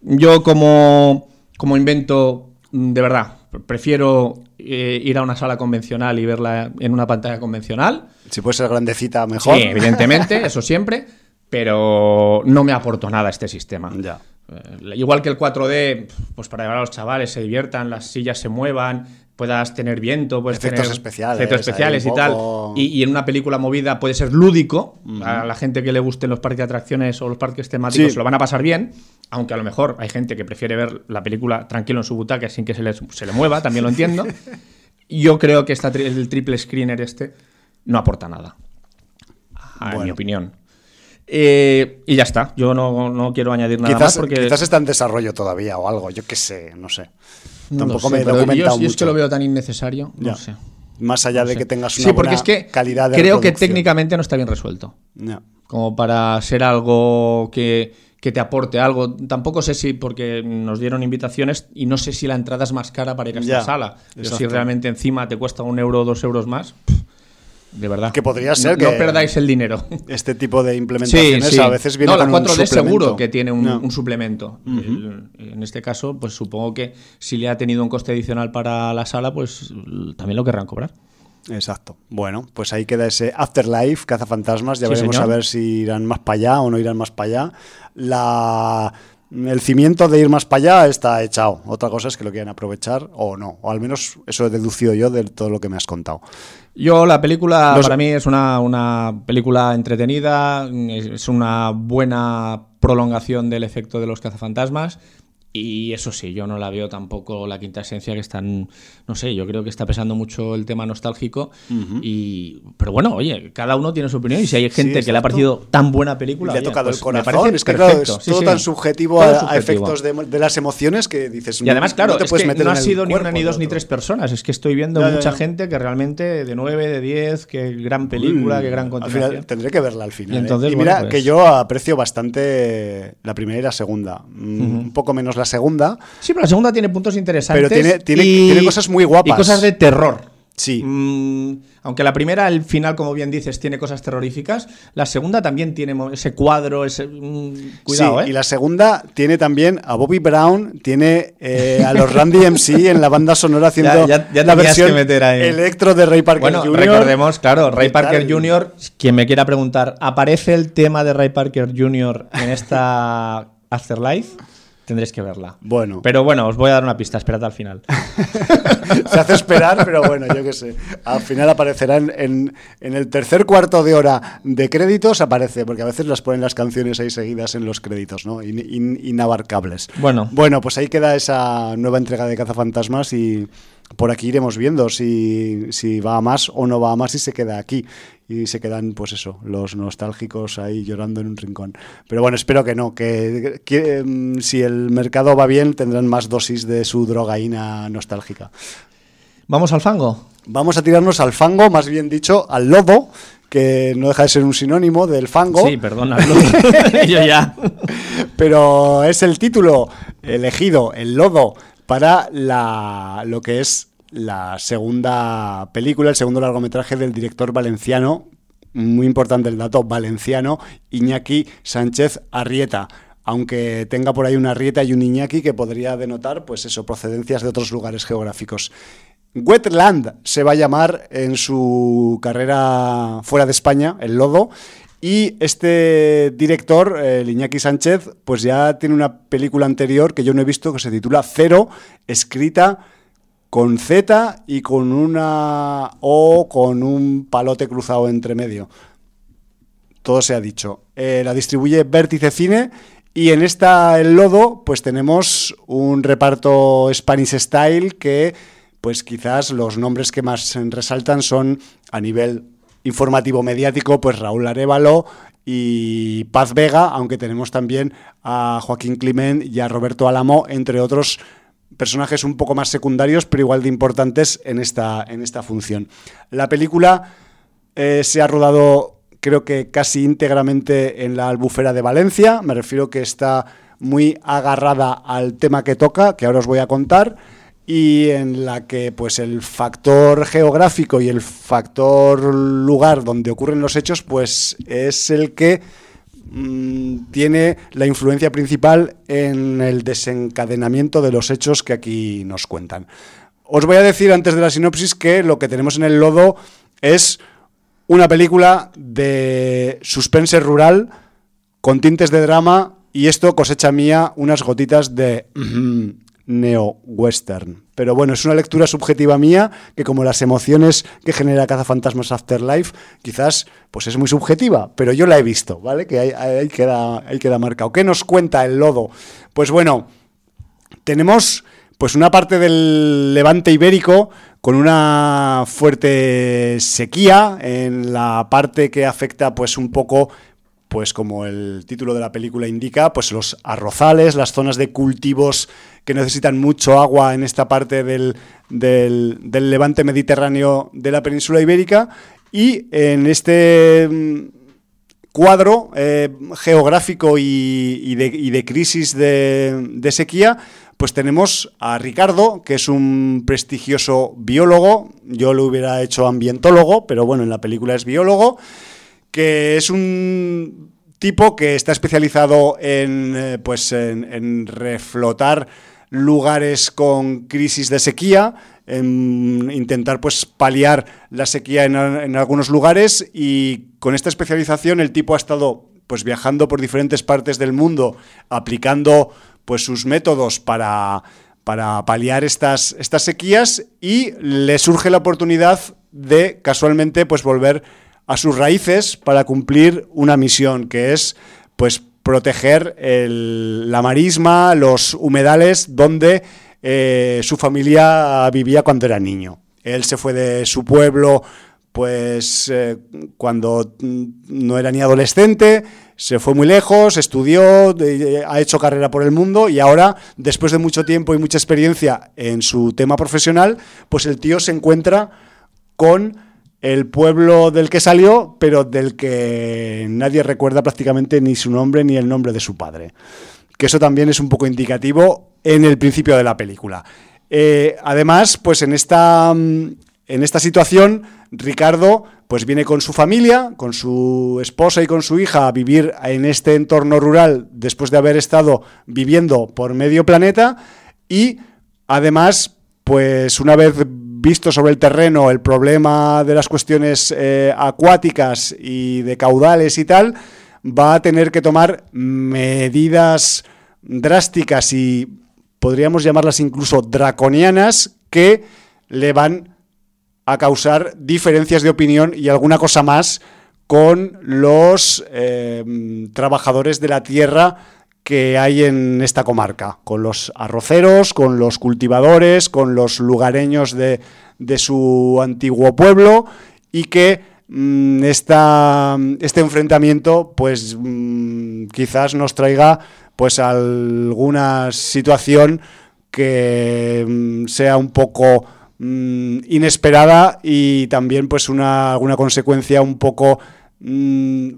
yo como, como invento, mm, de verdad, prefiero eh, ir a una sala convencional y verla en una pantalla convencional. Si puede ser grandecita, mejor. Sí, evidentemente, eso siempre, pero no me aportó nada este sistema. Ya. Eh, igual que el 4D, pues para llevar a los chavales se diviertan, las sillas se muevan, puedas tener viento, puedes Efectos tener especiales, efectos especiales y tal. Y, y en una película movida puede ser lúdico. A la gente que le gusten los parques de atracciones o los parques temáticos Sí. se lo van a pasar bien. Aunque a lo mejor hay gente que prefiere ver la película tranquilo en su butaca sin que se le, se le mueva, también lo entiendo. Yo creo que esta, el triple screener este no aporta nada. A- En Bueno. mi opinión. Eh, y ya está. Yo no, no quiero añadir nada Quizás, más porque. quizás está en desarrollo todavía o algo, yo qué sé, no sé. Tampoco sé, me he documentado yo, yo es que mucho. lo veo tan innecesario. Ya. No sé. Más allá no de sé. que tengas una Sí, porque buena es que calidad de creo que técnicamente no está bien resuelto. Ya. Como para ser algo que, que te aporte algo. Tampoco sé si, porque nos dieron invitaciones y no sé si la entrada es más cara para ir a esta Ya, sala. Pero si realmente encima te cuesta un euro o dos euros más, pff, de verdad. Que podría ser no, que- no perdáis el dinero. Este tipo de implementaciones a veces viene no, la con un 4D seguro que tiene un, No. un suplemento. El- en este caso, pues supongo que si le ha tenido un coste adicional para la sala, pues también lo querrán cobrar. Exacto. Bueno, pues ahí queda ese Afterlife, Cazafantasmas. Ya Sí, veremos señor. a ver si irán más para allá o no irán más para allá. La... El cimiento de ir más para allá está echado. Otra cosa es que lo quieran aprovechar o no. O al menos eso he deducido yo de todo lo que me has contado. Yo, la película Los- para mí es una, una película entretenida, es es una buena prolongación del efecto de los cazafantasmas. Y eso sí, yo no la veo tampoco la quinta esencia que están, no sé, yo creo que está pesando mucho el tema nostálgico. y, pero bueno, oye, cada uno tiene su opinión y si hay gente que le ha parecido tan buena película, le ha oye, tocado pues el corazón. parece Es que claro, es perfecto. Sí, todo sí. tan subjetivo Todo a, subjetivo. efectos de, de las emociones que dices. Y además, claro, no te es puedes que meter no ha sido ni una, ni dos, ni tres personas. Es que estoy viendo Ya, mucha ya. gente que realmente de 9, de 10, qué gran película, Mm, qué gran final tendré que verla al final. Y ¿eh? Y mira bueno, pues- que yo aprecio bastante la primera y la segunda. Mm, Un poco menos la segunda. Sí, pero la segunda tiene puntos interesantes. Pero tiene- tiene- y- tiene cosas muy guapas. Y cosas de terror. Sí. Mm, aunque la primera, el final, como bien dices, tiene cosas terroríficas, la segunda también tiene ese cuadro, ese. mm, cuidado, sí, ¿eh? y la segunda tiene también a Bobby Brown, tiene eh, a los Randy MC en la banda sonora haciendo Ya- ya- ya la versión que meter ahí. electro de Ray Parker Bueno, Jr. recordemos, claro, Ray. Parker Jr., quien me quiera preguntar, ¿aparece el tema de Ray Parker Jr. en esta Afterlife? Tendréis que verla. Bueno. Pero bueno, os voy a dar una pista, esperad al final. Se hace esperar, pero bueno, yo qué sé. Al final aparecerá en, en- en el tercer cuarto de hora de créditos, aparece, porque a veces las ponen las canciones ahí seguidas en los créditos, ¿no? In- in- inabarcables. Bueno. Bueno, pues ahí queda esa nueva entrega de Cazafantasmas y por aquí iremos viendo si, si va a más o no va a más y se queda aquí. Y se quedan, pues eso, los nostálgicos ahí llorando en un rincón. Pero bueno, espero que no, que, que, mm, si el mercado va bien tendrán más dosis de su drogaína nostálgica. ¿Vamos al fango? Vamos a tirarnos al fango, más bien dicho, al lodo, que no deja de ser un sinónimo del fango. Sí, perdona. Yo ya. pero es el título elegido, el lodo, para la, lo que es la segunda película, el segundo largometraje del director valenciano, muy importante el dato, valenciano, Iñaki Sánchez Arrieta. Aunque tenga por ahí una Arrieta y un Iñaki que podría denotar, pues eso, procedencias de otros lugares geográficos. Wetland se va a llamar en su carrera fuera de España, el Lodo. Y este director, el Iñaki Sánchez, pues ya tiene una película anterior que yo no he visto que se titula Cero, escrita con Z y con una O con un palote cruzado entre medio. Todo se ha dicho. Eh, la distribuye Vértice Cine y en esta El Lodo pues tenemos un reparto Spanish Style que pues quizás los nombres que más resaltan son a nivel informativo mediático pues Raúl Arevalo y Paz Vega, aunque tenemos también a Joaquín Climent y a Roberto Álamo, entre otros personajes un poco más secundarios, pero igual de importantes en esta, en esta función. La película eh, se ha rodado, creo que casi íntegramente en la albufera de Valencia. Me refiero que está muy agarrada al tema que toca, que ahora os voy a contar, y en la que pues el factor geográfico y el factor lugar donde ocurren los hechos, pues es el que mm, tiene la influencia principal en el desencadenamiento de los hechos que aquí nos cuentan. Os voy a decir antes de la sinopsis que lo que tenemos en el lodo es una película de suspense rural con tintes de drama y esto cosecha mía unas gotitas de neo-western. Pero bueno, es una lectura subjetiva mía que como las emociones que genera Cazafantasmas Afterlife, quizás pues es muy subjetiva, pero yo la he visto, ¿vale? Que ahí, ahí queda, queda marcado. ¿Qué nos cuenta el lodo? Pues bueno, tenemos pues una parte del levante ibérico con una fuerte sequía en la parte que afecta pues un poco pues como el título de la película indica, pues los arrozales, las zonas de cultivos que necesitan mucho agua en esta parte del, del, levante mediterráneo de la península ibérica. Y en este mm, cuadro eh, geográfico y, de, y de crisis de sequía, pues tenemos a Ricardo, que es un prestigioso biólogo, yo lo hubiera hecho ambientólogo, pero bueno, en la película es biólogo, que es un tipo que está especializado en, eh, pues en, reflotar lugares con crisis de sequía, en intentar pues paliar la sequía en, en algunos lugares y con esta especialización el tipo ha estado pues viajando por diferentes partes del mundo aplicando pues sus métodos para, para paliar estas, estas sequías y le surge la oportunidad de casualmente pues volver a sus raíces para cumplir una misión que es pues proteger el- la marisma, los humedales donde eh, su familia vivía cuando era niño. Él se fue de su pueblo pues eh, cuando mm, no era ni adolescente, se fue muy lejos, estudió, ha hecho carrera por el mundo y ahora, después de mucho tiempo y mucha experiencia en su tema profesional, pues el tío se encuentra con el pueblo del que salió, pero del que nadie recuerda prácticamente ni su nombre ni el nombre de su padre. Que eso también es un poco indicativo en el principio de la película. Eh, además, pues en esta, mm, en esta situación, Ricardo pues viene con su familia, con su esposa y con su hija a vivir en este entorno rural después de haber estado viviendo por medio planeta y además pues una vez visto sobre el terreno el problema de las cuestiones eh, acuáticas y de caudales y tal, va a tener que tomar medidas drásticas y podríamos llamarlas incluso draconianas que le van a causar diferencias de opinión y alguna cosa más con los eh, trabajadores de la tierra que hay en esta comarca, con los arroceros, con los cultivadores, con los lugareños de, de su antiguo pueblo y que mm, esta- este enfrentamiento pues mm, quizás nos traiga pues alguna situación que mm, sea un poco inesperada y también pues una alguna consecuencia un poco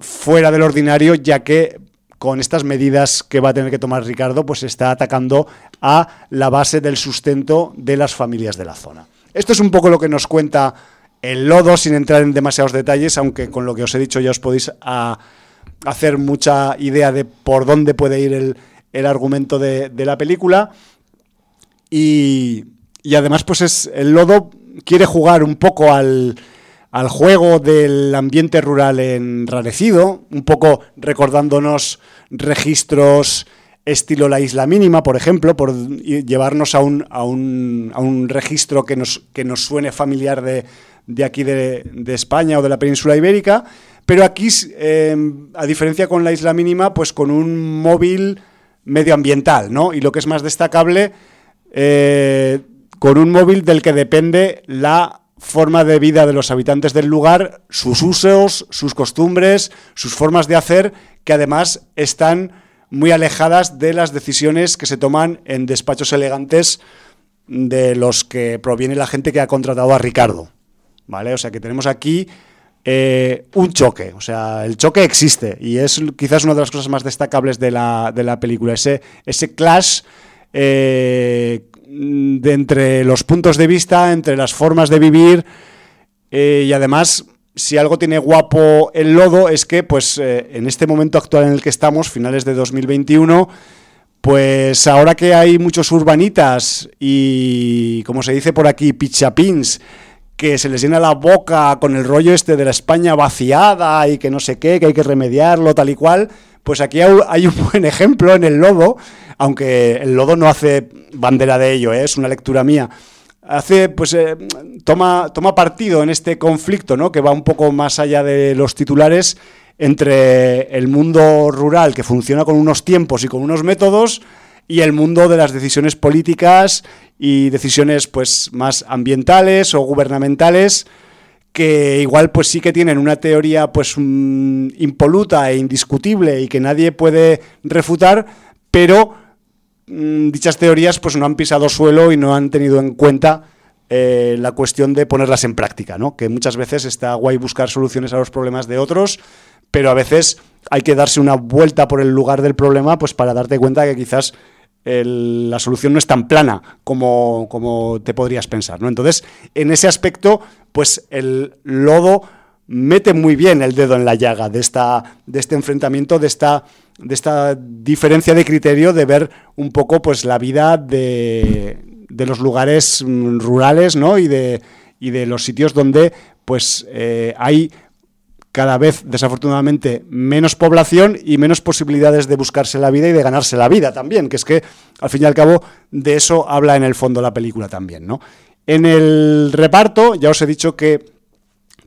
fuera del ordinario ya que con estas medidas que va a tener que tomar Ricardo pues está atacando a la base del sustento de las familias de la zona. Esto es un poco lo que nos cuenta el lodo sin entrar en demasiados detalles, aunque con lo que os he dicho ya os podéis a- hacer mucha idea de por dónde puede ir el, argumento de, de la película. Y, y además, pues es el lodo quiere jugar un poco al, al juego del ambiente rural enrarecido, un poco recordándonos registros estilo la isla mínima, por ejemplo, por llevarnos a un, registro que nos, suene familiar de, aquí de, España o de la península ibérica, pero aquí, eh, a diferencia con la isla mínima, pues con un móvil medioambiental, ¿no? Y lo que es más destacable, eh, con un móvil del que depende la forma de vida de los habitantes del lugar, sus usos, sus costumbres, sus formas de hacer, que además están muy alejadas de las decisiones que se toman en despachos elegantes de los que proviene la gente que ha contratado a Ricardo. ¿Vale? O sea que tenemos aquí eh, un choque. O sea, el choque existe y es quizás una de las cosas más destacables de la, de la película. Ese, ese clash eh, de entre los puntos de vista, entre las formas de vivir eh, y además, si algo tiene guapo el lodo es que, pues, eh, en este momento actual en el que estamos, finales de 2021, pues ahora que hay muchos urbanitas y, como se dice por aquí, pichapins, que se les llena la boca con el rollo este de la España vaciada y que no sé qué, que hay que remediarlo, tal y cual, pues aquí hay un buen ejemplo en el lodo, aunque el lodo no hace bandera de ello, ¿eh? es una lectura mía hace pues eh, toma toma partido en este conflicto no que va un poco más allá de los titulares entre el mundo rural que funciona con unos tiempos y con unos métodos y el mundo de las decisiones políticas y decisiones pues más ambientales o gubernamentales que igual pues sí que tienen una teoría pues mm, impoluta e indiscutible y que nadie puede refutar pero mm, dichas teorías pues no han pisado suelo y no han tenido en cuenta eh, la cuestión de ponerlas en práctica, ¿no? Que muchas veces está guay buscar soluciones a los problemas de otros, pero a veces hay que darse una vuelta por el lugar del problema pues para darte cuenta que quizás la solución no es tan plana como, como te podrías pensar, ¿no? Entonces, en ese aspecto, pues el lodo mete muy bien el dedo en la llaga de, esta, de este enfrentamiento, de esta, de esta diferencia de criterio de ver un poco pues la vida de, de los lugares mm, rurales, ¿no? Y de, y de los sitios donde pues eh, hay cada vez, desafortunadamente, menos población y menos posibilidades de buscarse la vida y de ganarse la vida también, que es que, al fin y al cabo, de eso habla en el fondo la película también, ¿no? En el reparto, ya os he dicho que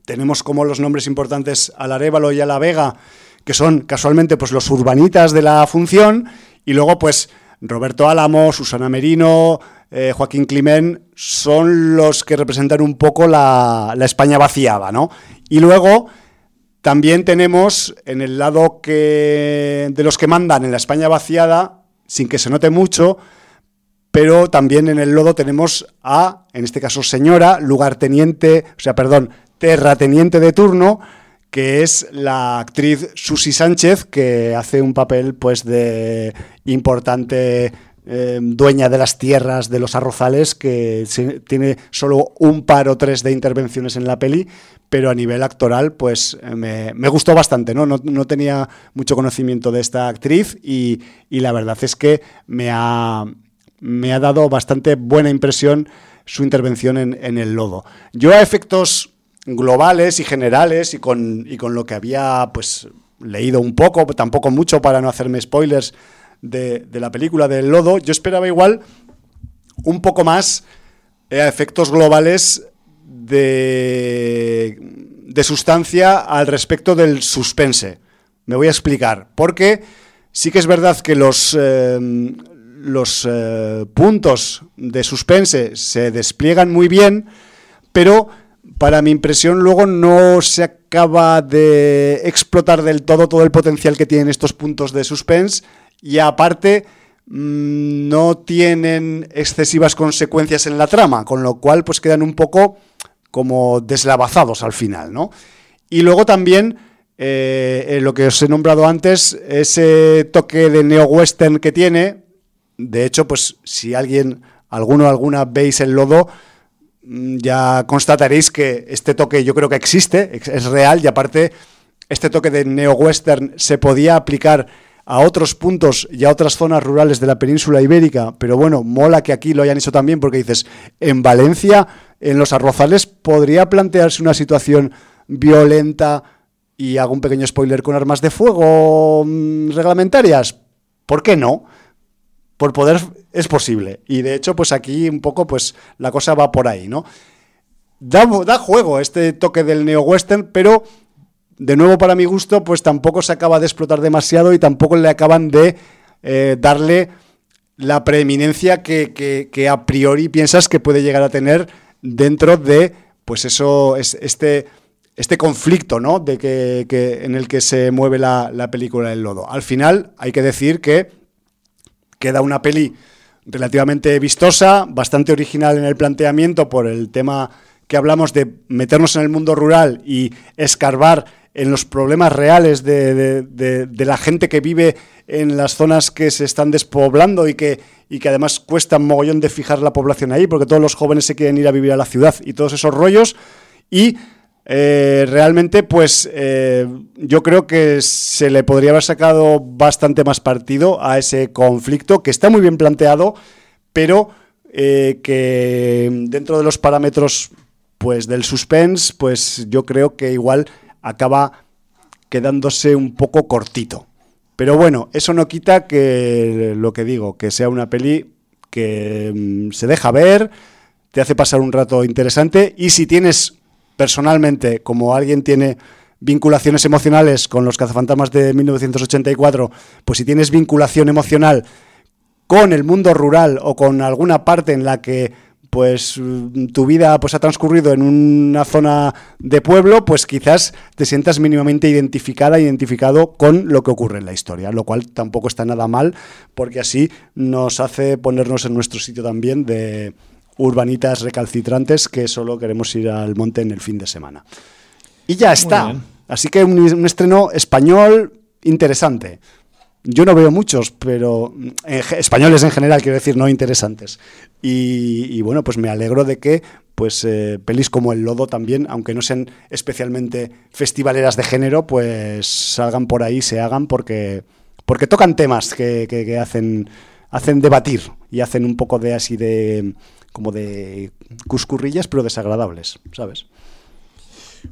tenemos como los nombres importantes al Arévalo y a la Vega, que son casualmente pues los urbanitas de la función, y luego pues Roberto Álamo, Susana Merino, eh, Joaquín Climent, son los que representan un poco la, la España vaciada, ¿no? Y luego también tenemos en el lado que, de los que mandan en la España vaciada, sin que se note mucho, pero también en el lodo tenemos a, en este caso señora, lugarteniente, o sea, perdón, terrateniente de turno, que es la actriz Susi Sánchez, que hace un papel pues de importante eh, dueña de las tierras de los arrozales, que tiene solo un par o tres de intervenciones en la peli, pero a nivel actoral, pues me, me gustó bastante, ¿no? ¿no? no tenía mucho conocimiento de esta actriz y, y la verdad es que me ha, me ha dado bastante buena impresión su intervención en, en el lodo. Yo a efectos globales y generales y con, y con lo que había pues leído un poco, tampoco mucho para no hacerme spoilers de, la película del lodo, yo esperaba igual un poco más eh, a efectos globales de, de sustancia al respecto del suspense. Me voy a explicar. Porque sí que es verdad que los, eh, los eh, puntos de suspense se despliegan muy bien, pero para mi impresión luego no se acaba de explotar del todo todo el potencial que tienen estos puntos de suspense y aparte mm, no tienen excesivas consecuencias en la trama, con lo cual pues quedan un poco como deslavazados al final, ¿no? Y luego también eh, lo que os he nombrado antes, ese toque de neo-western que tiene, de hecho, pues si alguien, alguno alguna veis el lodo, mm, ya constataréis que este toque yo creo que existe, ex- es real y aparte este toque de neo-western se podía aplicar a otros puntos y a otras zonas rurales de la península ibérica, pero bueno, mola que aquí lo hayan hecho también porque dices, en Valencia, en los arrozales, podría plantearse una situación violenta y hago un pequeño spoiler con armas de fuego mm, reglamentarias. ¿Por qué no? por poder es posible. Y de hecho, pues aquí un poco, pues la cosa va por ahí, ¿no? Da, da juego este toque del neo-western, pero de nuevo para mi gusto, pues tampoco se acaba de explotar demasiado y tampoco le acaban de eh, darle la preeminencia que, a priori piensas que puede llegar a tener dentro de, pues eso, es este, este conflicto, ¿no? De que, que- en el que se mueve la, la película del lodo. Al final, hay que decir que queda una peli relativamente vistosa, bastante original en el planteamiento por el tema que hablamos de meternos en el mundo rural y escarbar en los problemas reales de, de- la gente que vive en las zonas que se están despoblando y que, y que además cuesta un mogollón de fijar la población ahí, porque todos los jóvenes se quieren ir a vivir a la ciudad y todos esos rollos. Y eh, realmente, pues eh, yo creo que se le podría haber sacado bastante más partido a ese conflicto, que está muy bien planteado, pero eh, que dentro de los parámetros pues del suspense, pues yo creo que igual acaba quedándose un poco cortito. Pero bueno, eso no quita que lo que digo, que sea una peli que mm, se deja ver, te hace pasar un rato interesante y si tienes personalmente, como alguien tiene vinculaciones emocionales con los cazafantasmas de 1984, pues si tienes vinculación emocional con el mundo rural o con alguna parte en la que pues tu vida pues ha transcurrido en una zona de pueblo, pues quizás te sientas mínimamente identificada, identificado con lo que ocurre en la historia, lo cual tampoco está nada mal, porque así nos hace ponernos en nuestro sitio también de urbanitas recalcitrantes que solo queremos ir al monte en el fin de semana. Y ya está. Así que un, un estreno español interesante. Yo no veo muchos, pero mm, en españoles en general, quiero decir, no interesantes. Y, y bueno, pues me alegro de que pues eh, pelis como El Lodo también, aunque no sean especialmente festivaleras de género, pues salgan por ahí, se hagan, porque, porque tocan temas que, que- que hacen, hacen debatir y hacen un poco de así de como de cuscurrillas, pero desagradables, ¿sabes?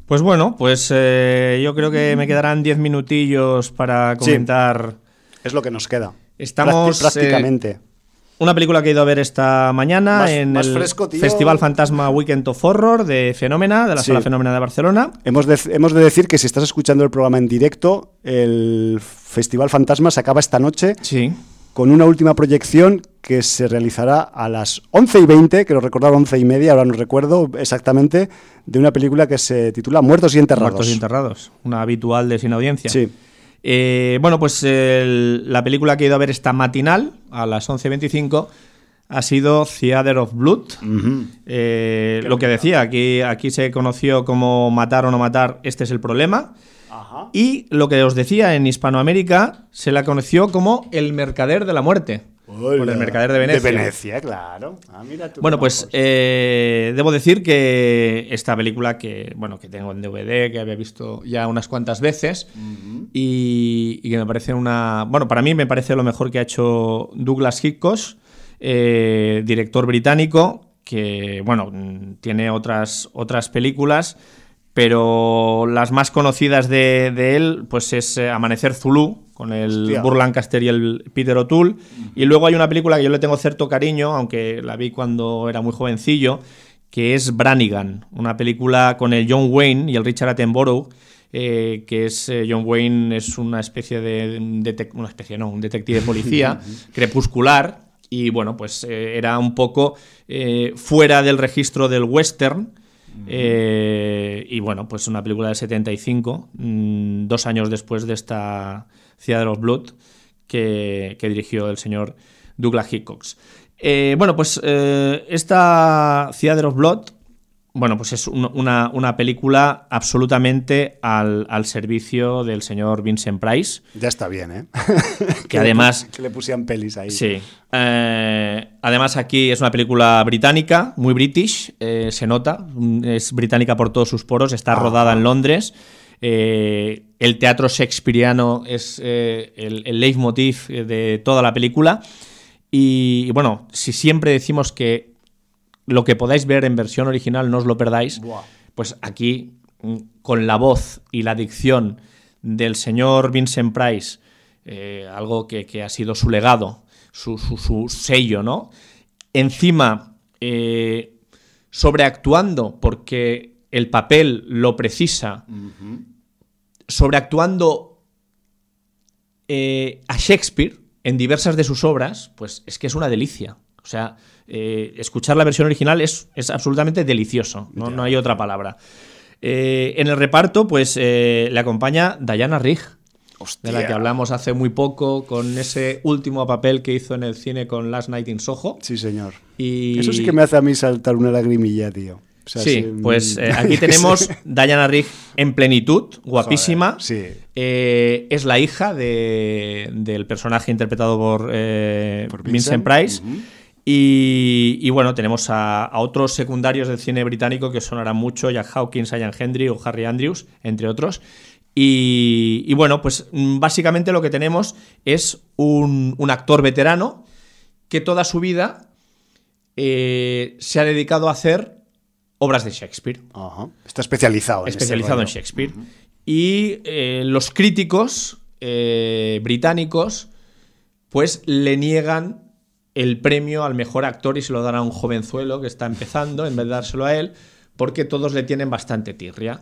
Pues bueno, pues eh, yo creo que me quedarán 10 minutillos para Sí. Es lo que nos queda. Estamos, Prácti- prácticamente. una película que he ido a ver esta mañana Más- en más el fresco. Festival Fantasma Weekend of Horror de Fenómena, de la Sí. Sala Fenómena de Barcelona. Hemos de, hemos de decir que si estás escuchando el programa en directo, el Festival Fantasma se acaba esta noche Sí. con una última proyección que se realizará a las 11 y 20, creo recordar 11 y media, ahora no recuerdo exactamente, de una película que se titula Muertos y Enterrados. Muertos y enterrados. Una habitual de Sin Audiencia. Sí. Eh, bueno, pues el- la película que he ido a ver esta matinal, a las 11.25, ha sido Theater of Blood. Eh, lo que decía, aquí, aquí se conoció como matar o no matar, este es el problema. Ajá. Y lo que os decía, en Hispanoamérica se la conoció como el mercader de la muerte. Por el mercader de Venecia. De Venecia, claro. Ah, mira tú Bueno, pues eh, debo decir que esta película que, bueno, que tengo en DVD, que había visto ya unas cuantas veces, y, y que me parece una... Bueno, para mí me parece lo mejor que ha hecho Douglas Hitchcock, eh, director británico, que, bueno, mm, tiene otras, otras películas, pero las más conocidas de, de él, pues es eh, Amanecer Zulu, con el Hostia. Lancaster y el Peter O'Toole. Y luego hay una película que yo le tengo cierto cariño, aunque la vi cuando era muy jovencillo, que es Brannigan, una película con el John Wayne y el Richard Attenborough, eh, que es eh, John Wayne es una especie de detec- una especie no, un detective de policía crepuscular y bueno pues era un poco fuera del registro del western eh, y bueno, pues una película del 75, mm, dos años después de esta Theater of Blood que, dirigió el señor Douglas Hitchcock. Eh, bueno, pues eh, esta Theater of Blood, bueno, pues es un- una, una película absolutamente al, al servicio del señor Vincent Price, Ya está bien, ¿eh? que además... Que le pusieran pelis ahí. Sí. Eh, además, aquí es una película británica, muy british, eh, se nota. mm, Es británica por todos sus poros, está rodada en Londres. eh, el teatro shakespeariano es el, el leitmotiv de toda la película. Y, y bueno, si siempre decimos que lo que podáis ver en versión original no os lo perdáis, Buah. pues aquí, mm, con la voz y la dicción del señor Vincent Price, eh, algo que, que ha sido su legado, su, su- su sello, ¿no? Encima, eh, sobreactuando, porque el papel lo precisa, sobreactuando eh, a Shakespeare en diversas de sus obras, pues es que es una delicia. O sea, eh, escuchar la versión original es, es absolutamente delicioso, no, no hay otra palabra. Eh, en el reparto, pues eh, le acompaña Diana Rigg, de la que hablamos hace muy poco con ese último papel que hizo en el cine con Last Night in Soho. Sí, señor. Y... Eso sí que me hace a mí saltar una lagrimilla, tío. O sea, sí, pues eh, aquí tenemos Diana Rigg en plenitud, guapísima. Joder, sí. Eh, es la hija de- del personaje interpretado por, eh, Por Vincent, Vincent, Price. ujú. Y, y bueno, tenemos a, a otros secundarios del cine británico que sonarán mucho, Jack Hawkins, Ian Hendry o Harry Andrews, entre otros. Y, y bueno, pues mm, básicamente lo que tenemos es un, un actor veterano que toda su vida eh, se ha dedicado a hacer obras de Shakespeare. Está especializado. En especializado en. Shakespeare. Y eh, los críticos eh, británicos, pues le niegan el premio al mejor actor y se lo dan a un jovenzuelo que está empezando en vez de dárselo a él, porque todos le tienen bastante tirria.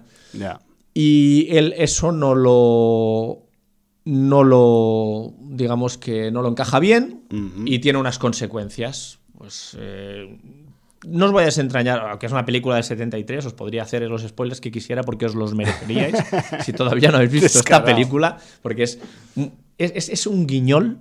Y él eso no lo. No lo. digamos que no lo encaja bien y tiene unas consecuencias. Pues. eh, no os voy a desentrañar, aunque es una película del 73, os podría hacer los spoilers que quisiera porque os los mereceríais si todavía no habéis visto esta película, porque es, es- es un guiñol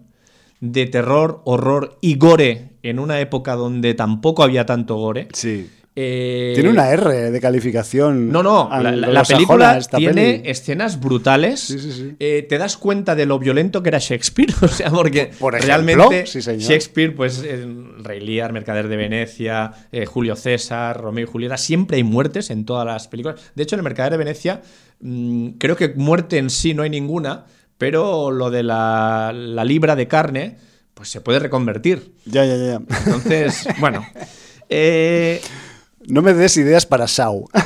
de terror, horror y gore en una época donde tampoco había tanto gore. Sí. Eh, Tiene una R de calificación. No, no, la, la- la anglosajona película tiene peli. escenas brutales. Sí, sí, sí. Eh, te das cuenta de lo violento que era Shakespeare, o sea, porque Por ejemplo, realmente. Shakespeare, pues en Rey Lear, Mercader de Venecia, eh, Julio César, Romeo y Julieta, siempre hay muertes en todas las películas. De hecho, en el Mercader de Venecia, mm, creo que muerte en sí no hay ninguna, pero lo de la, la libra de carne, pues se puede reconvertir. Ya, ya, ya. Entonces, bueno. eh, No me des ideas para Shaw.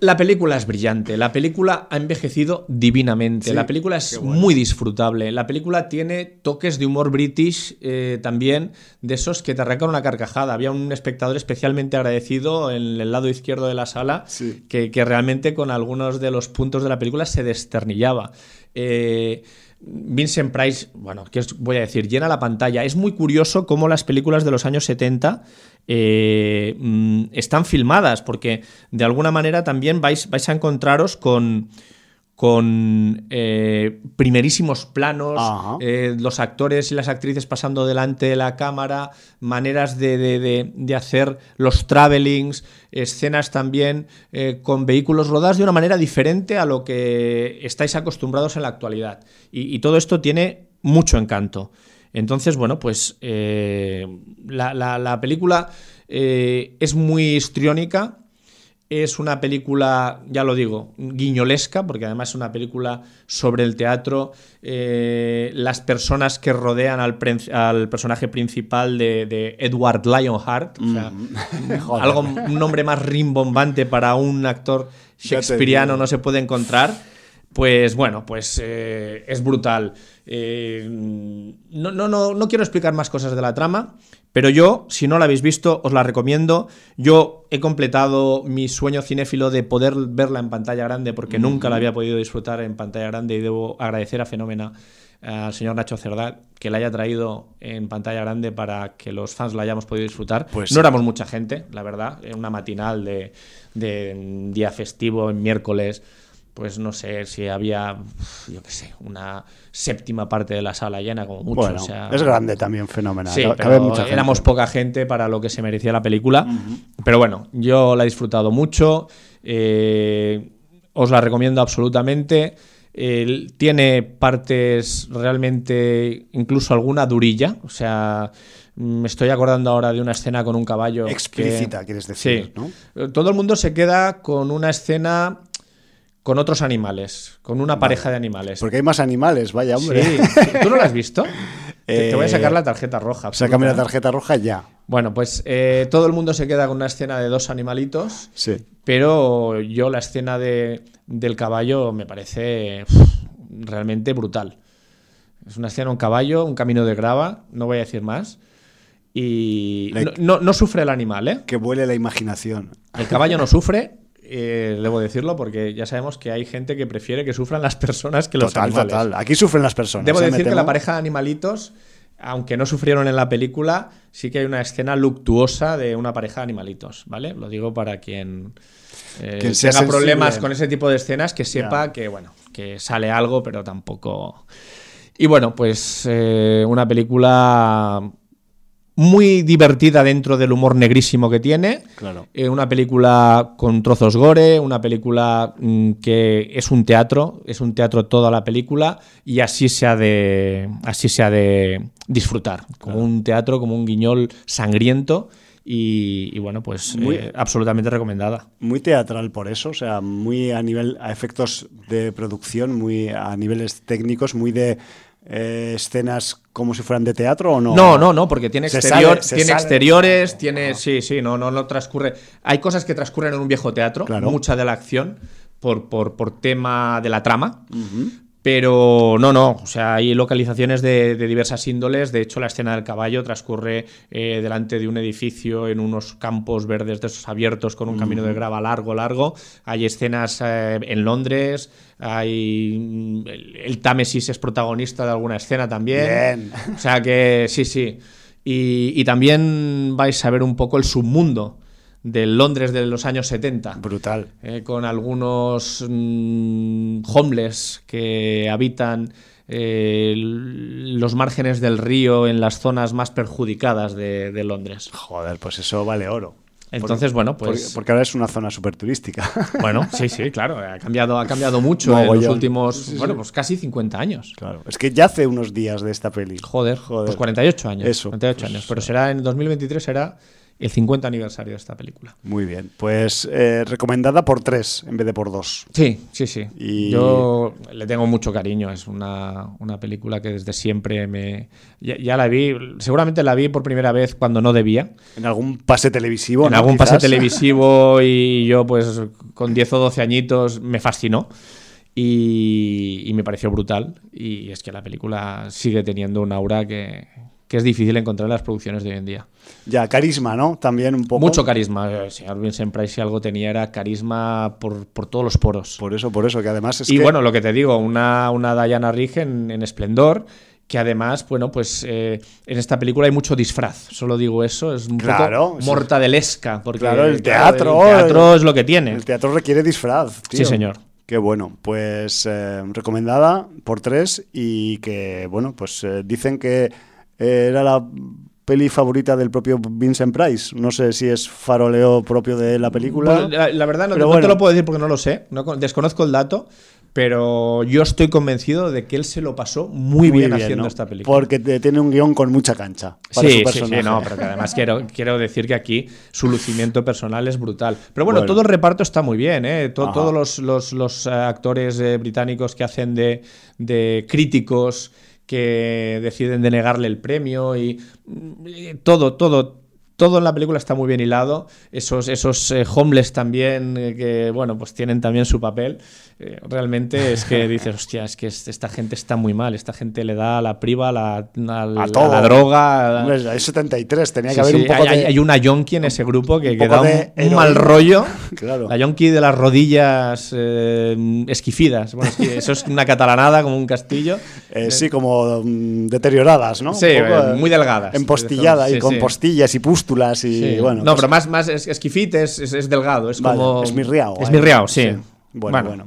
La película es brillante, la película ha envejecido divinamente, Sí, la película es bueno. muy disfrutable, la película tiene toques de humor british eh, también, de esos que te arrancan una carcajada. Había un espectador especialmente agradecido en el lado izquierdo de la sala Sí. que, que realmente con algunos de los puntos de la película se desternillaba. Eh, Vincent Price, bueno, ¿qué os voy a decir? Llena la pantalla. Es muy curioso cómo las películas de los años 70 eh, mm, están filmadas, porque de alguna manera también vais, vais a encontraros con, con eh, primerísimos planos, eh, los actores y las actrices pasando delante de la cámara, maneras de, de- de- de hacer los travelings, escenas también eh, con vehículos rodados de una manera diferente a lo que estáis acostumbrados en la actualidad. Y, y todo esto tiene mucho encanto. Entonces, bueno, pues la, la- la película es muy histriónica, es una película, ya lo digo, guiñolesca, porque además es una película sobre el teatro, eh, las personas que rodean al, personaje principal de, de Edward Lionheart, o sea, Joder. algo, un nombre más rimbombante para un actor shakespeariano no se puede encontrar. Pues bueno, pues eh, es brutal. Eh, no, no, no, no quiero explicar más cosas de la trama, pero yo, si no la habéis visto, os la recomiendo. Yo he completado mi sueño cinéfilo de poder verla en pantalla grande, porque nunca la había podido disfrutar en pantalla grande y debo agradecer a Fenómena al señor Nacho Cerdá que la haya traído en pantalla grande para que los fans la hayamos podido disfrutar. Pues no sí. éramos mucha gente, la verdad, en una matinal de, de día festivo, en miércoles, pues no sé si había, yo qué sé, una séptima parte de la sala llena como mucho. Bueno, o sea, es grande también, fenomenal. Sí, Cabe mucha gente. éramos poca gente para lo que se merecía la película. Pero bueno, yo la he disfrutado mucho. eh, os la recomiendo absolutamente. Eh, tiene partes realmente, incluso alguna durilla. O sea, me estoy acordando ahora de una escena con un caballo. que- Explícita, quieres decir, Sí. ¿no? Todo el mundo se queda con una escena con otros animales, con una pareja de animales. Porque hay más animales, vaya hombre. Sí. ¿Tú no lo has visto? Te- Te voy a sacar Eh, la tarjeta roja. Sácame la tarjeta roja ya. Bueno, pues eh, todo el mundo se queda con una escena de dos animalitos, Sí. pero yo la escena de, del caballo me parece realmente brutal. Es una escena, un caballo, un camino de grava, no voy a decir más. Y no, no- no sufre el animal, ¿eh? Que vuele la imaginación. El caballo no sufre, eh, debo decirlo, porque ya sabemos que hay gente que prefiere que sufran las personas que los Total, animales. total. Aquí sufren las personas. Debo ¿eh? Decir que la pareja de animalitos, aunque no sufrieron en la película, sí que hay una escena luctuosa de una pareja de animalitos, ¿vale? Lo digo para quien, eh, Quien tenga sensible. problemas con ese tipo de escenas, que sepa que, bueno, que sale algo, pero tampoco... Y bueno, pues eh, una película muy divertida dentro del humor negrísimo que tiene. Claro. Eh, una película con trozos gore, una película mm, que es un teatro, es un teatro toda la película y así se ha de, así se ha de disfrutar, como un teatro, como un guiñol sangriento y, y bueno, pues Muy- eh, absolutamente recomendada. Muy teatral por eso, o sea, muy a nivel, a efectos de producción, muy a niveles técnicos, muy de eh, escenas como si fueran de teatro o no. No, no, no, porque tiene, exterior, sale- tiene sale- exteriores, tiene. Sí, sí, no, no, no transcurre. Hay cosas que transcurren en un viejo teatro, Claro. mucha de la acción, por, por, por tema de la trama. Pero no, no, o sea, hay localizaciones de, de diversas índoles. De hecho, la escena del caballo transcurre eh, delante de un edificio en unos campos verdes de esos abiertos con un camino de grava largo, largo. Hay escenas eh, en Londres. Hay mm, el, el Támesis es protagonista de alguna escena también. Bien. O sea que sí, sí. Y, y también vais a ver un poco el submundo del Londres de los años 70 Brutal. eh, con algunos mm, homeless que habitan eh, los márgenes del río en las zonas más perjudicadas de, de Londres. Joder, pues eso vale oro. Entonces, bueno, pues. porque ahora es una zona súper turística. Bueno, sí, sí, claro. Ha cambiado, ha cambiado mucho en los últimos. Sí, sí. Bueno, pues casi 50 años. claro. Es que ya hace unos días de esta peli. Joder, Joder. pues 48 años. Eso. 48 años. Pero será en 2023 será el 50 aniversario de esta película. Muy bien. Pues eh, recomendada por tres en vez de por dos. Sí, sí, sí. Y- Yo le tengo mucho cariño. Es una, una película que desde siempre me. Ya, ya la vi. Seguramente la vi por primera vez cuando no debía. En algún pase televisivo. en ¿no? algún pase Quizás. televisivo y yo, pues con 10 o 12 añitos, me fascinó. Y, y me pareció brutal. Y es que la película sigue teniendo un aura que, que es difícil encontrar en las producciones de hoy en día. Ya, carisma, ¿no? También un poco. Mucho carisma. El señor Vincent Price, si algo tenía, era carisma por, por todos los poros. Por eso, por eso, que además es y que- bueno, lo que te digo, una, una Diana Rigg en, en esplendor. Que además, bueno, pues eh, en esta película hay mucho disfraz. Solo digo eso, es un Claro, poco mortadelesca. Porque Claro, el claro, teatro, el teatro el- es lo que tiene. El teatro requiere disfraz. tío. Sí, señor. Qué bueno. Pues eh, recomendada por tres y que, bueno, pues eh, dicen que eh, era la peli favorita del propio Vincent Price. No sé si es faroleo propio de la película. Bueno, la, la verdad no, Pero no te lo puedo decir porque no lo sé, no con- desconozco el dato, pero yo estoy convencido de que él se lo pasó muy, bien, haciendo ¿no? esta película. Porque tiene un guion con mucha cancha para Sí, su sí, personaje. sí, no, pero que además quiero, quiero decir que aquí su lucimiento personal es brutal. Pero bueno, Bueno. todo el reparto está muy bien, ¿eh? Todos los, los- los, eh, actores eh, británicos que hacen de, de críticos que deciden denegarle el premio y mm, y todo, todo. Todo en la película está muy bien hilado. Esos, esos eh, homeless también, eh, que bueno, pues tienen también su papel. Eh, realmente es que dices, hostia, es que es- esta gente está muy mal. Esta gente le da la priva, la, a la- A todo. la droga. Hombre, hay 73, tenía Sí, que haber sí, un poco hay, de... hay una yonki en ese grupo que, un que da un, un mal rollo. Claro. La yonki de las rodillas eh, esquifidas. Bueno, es que eso es una catalanada como un castillo. Eh, sí, como mm, deterioradas, ¿no? Sí, Un poco, eh, muy delgadas. Empostillada Sí, y con sí. postillas y pústulas y Sí. bueno. no, pues- pero más, más es, esquifit es, es, es delgado. Es Vale, como. esmirriao, Es ¿eh? mirriao, sí. Bueno, bueno.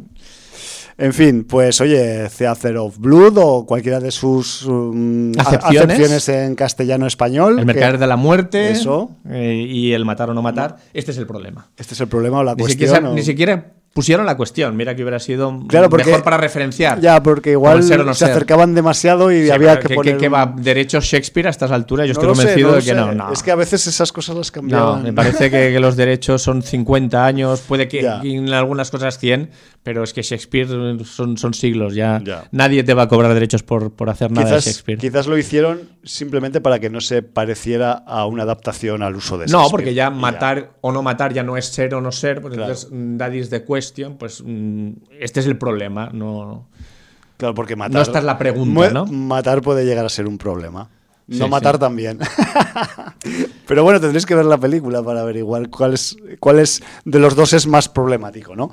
En fin, pues oye, Theater of Blood o cualquiera de sus um, Acepciones. acepciones en castellano-español. El mercader que- de la muerte Eso. eh, y el matar o no matar. Este es el problema. Este es el problema o la Ni cuestión. siquiera, o- ni siquiera pusieron la cuestión. Mira que hubiera sido Claro, porque- mejor para referenciar. Ya, porque igual no se ser. acercaban demasiado y Sí, había que ¿qué- poner... qué un- va derecho Shakespeare a estas alturas? Yo No estoy lo sé, convencido no de que no, no. Es que a veces esas cosas las cambiaban. No, me parece que, que los derechos son 50 años, puede que Ya. en algunas cosas 100, pero es que Shakespeare son, son siglos ya. Ya. Nadie te va a cobrar derechos por, por hacer nada de Quizás, Shakespeare. quizás lo hicieron simplemente para que no se pareciera a una adaptación al uso de No, Shakespeare. porque ya matar o no matar ya no es ser o no ser, pues Claro. entonces mm, that is the question, pues mm, este es el problema, no... Claro, porque matar. No esta es la pregunta, ¿no? Matar puede llegar a ser un problema. No Sí, matar sí. también. Pero bueno, tendréis que ver la película para averiguar cuál es, cuál es de los dos es más problemático, ¿no?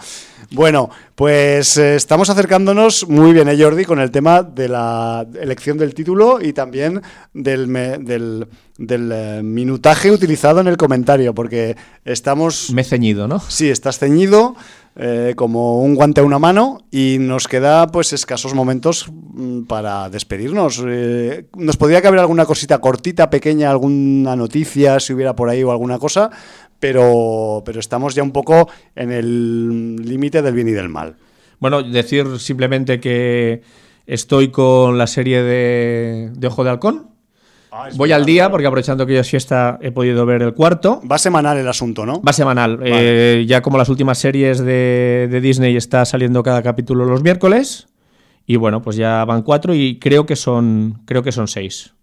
Bueno, pues eh, estamos acercándonos muy bien, ¿eh, Jordi, con el tema de la elección del título y también del, me- del, del, eh, minutaje utilizado en el comentario, porque estamos... Me he ceñido, ¿no? Sí, estás ceñido eh, como un guante a una mano y nos queda pues escasos momentos mm, para despedirnos. Eh, nos podría caber alguna cosita cortita, pequeña, alguna noticia, si hubiera por ahí o alguna cosa, pero, pero estamos ya un poco en el límite del bien y del mal. Bueno, decir simplemente que estoy con la serie de, de Ojo de Halcón. Voy al día porque aprovechando que yo es fiesta he podido ver el cuarto. Va semanal el asunto, ¿no? Va semanal. Eh, ya como las últimas series de, de Disney está saliendo cada capítulo los miércoles. Y bueno, pues ya van cuatro y creo que son, creo que son seis.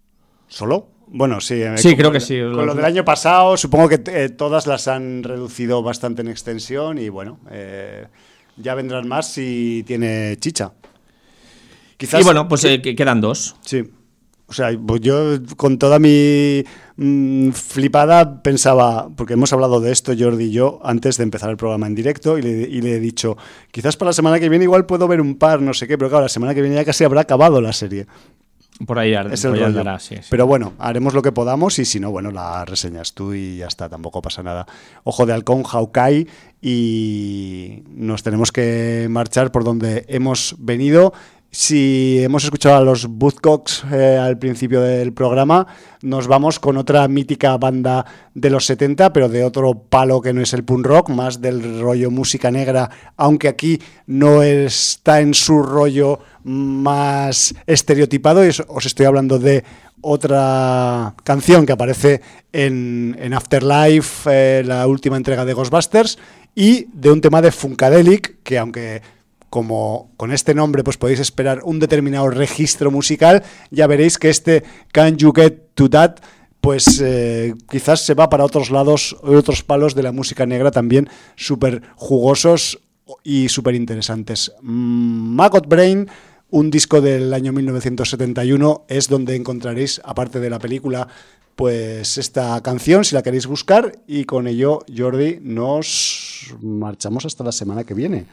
¿Solo? Bueno, sí. eh, Sí, creo que sí. Con lo del año pasado, supongo que eh, todas las han reducido bastante en extensión y bueno, eh, ya vendrán más si tiene chicha. Quizás, y bueno, pues que- quedan dos. Sí. O sea, pues yo con toda mi mm, flipada pensaba, porque hemos hablado de esto Jordi y yo antes de empezar el programa en directo y le, y le he dicho, quizás para la semana que viene igual puedo ver un par, no sé qué, pero claro, la semana que viene ya casi habrá acabado la serie. Por ahí, ar- Es el rollo. andará, sí, sí. Pero bueno, haremos lo que podamos y si no, bueno, la reseñas tú y ya está, tampoco pasa nada. Ojo de halcón, Hawkeye y nos tenemos que marchar por donde hemos venido Si hemos escuchado a los Buzzcocks eh, al principio del programa, nos vamos con otra mítica banda de los 70, pero de otro palo que no es el punk rock, más del rollo música negra, aunque aquí no está en su rollo más estereotipado. Os estoy hablando de otra canción que aparece en, en Afterlife, eh, la última entrega de Ghostbusters, y de un tema de Funkadelic, que aunque como con este nombre pues podéis esperar un determinado registro musical, ya veréis que este Can You Get To That pues eh, quizás se va para otros lados, otros palos de la música negra también súper jugosos y súper interesantes. Maggot Brain, un disco del año 1971, es donde encontraréis, aparte de la película, pues esta canción, si la queréis buscar, y con ello, Jordi, nos marchamos hasta la semana que viene.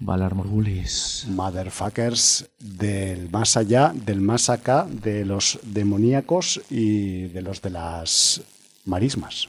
Valar Morgulis. Motherfuckers del más allá, del más acá, de los demoníacos y de los de las marismas.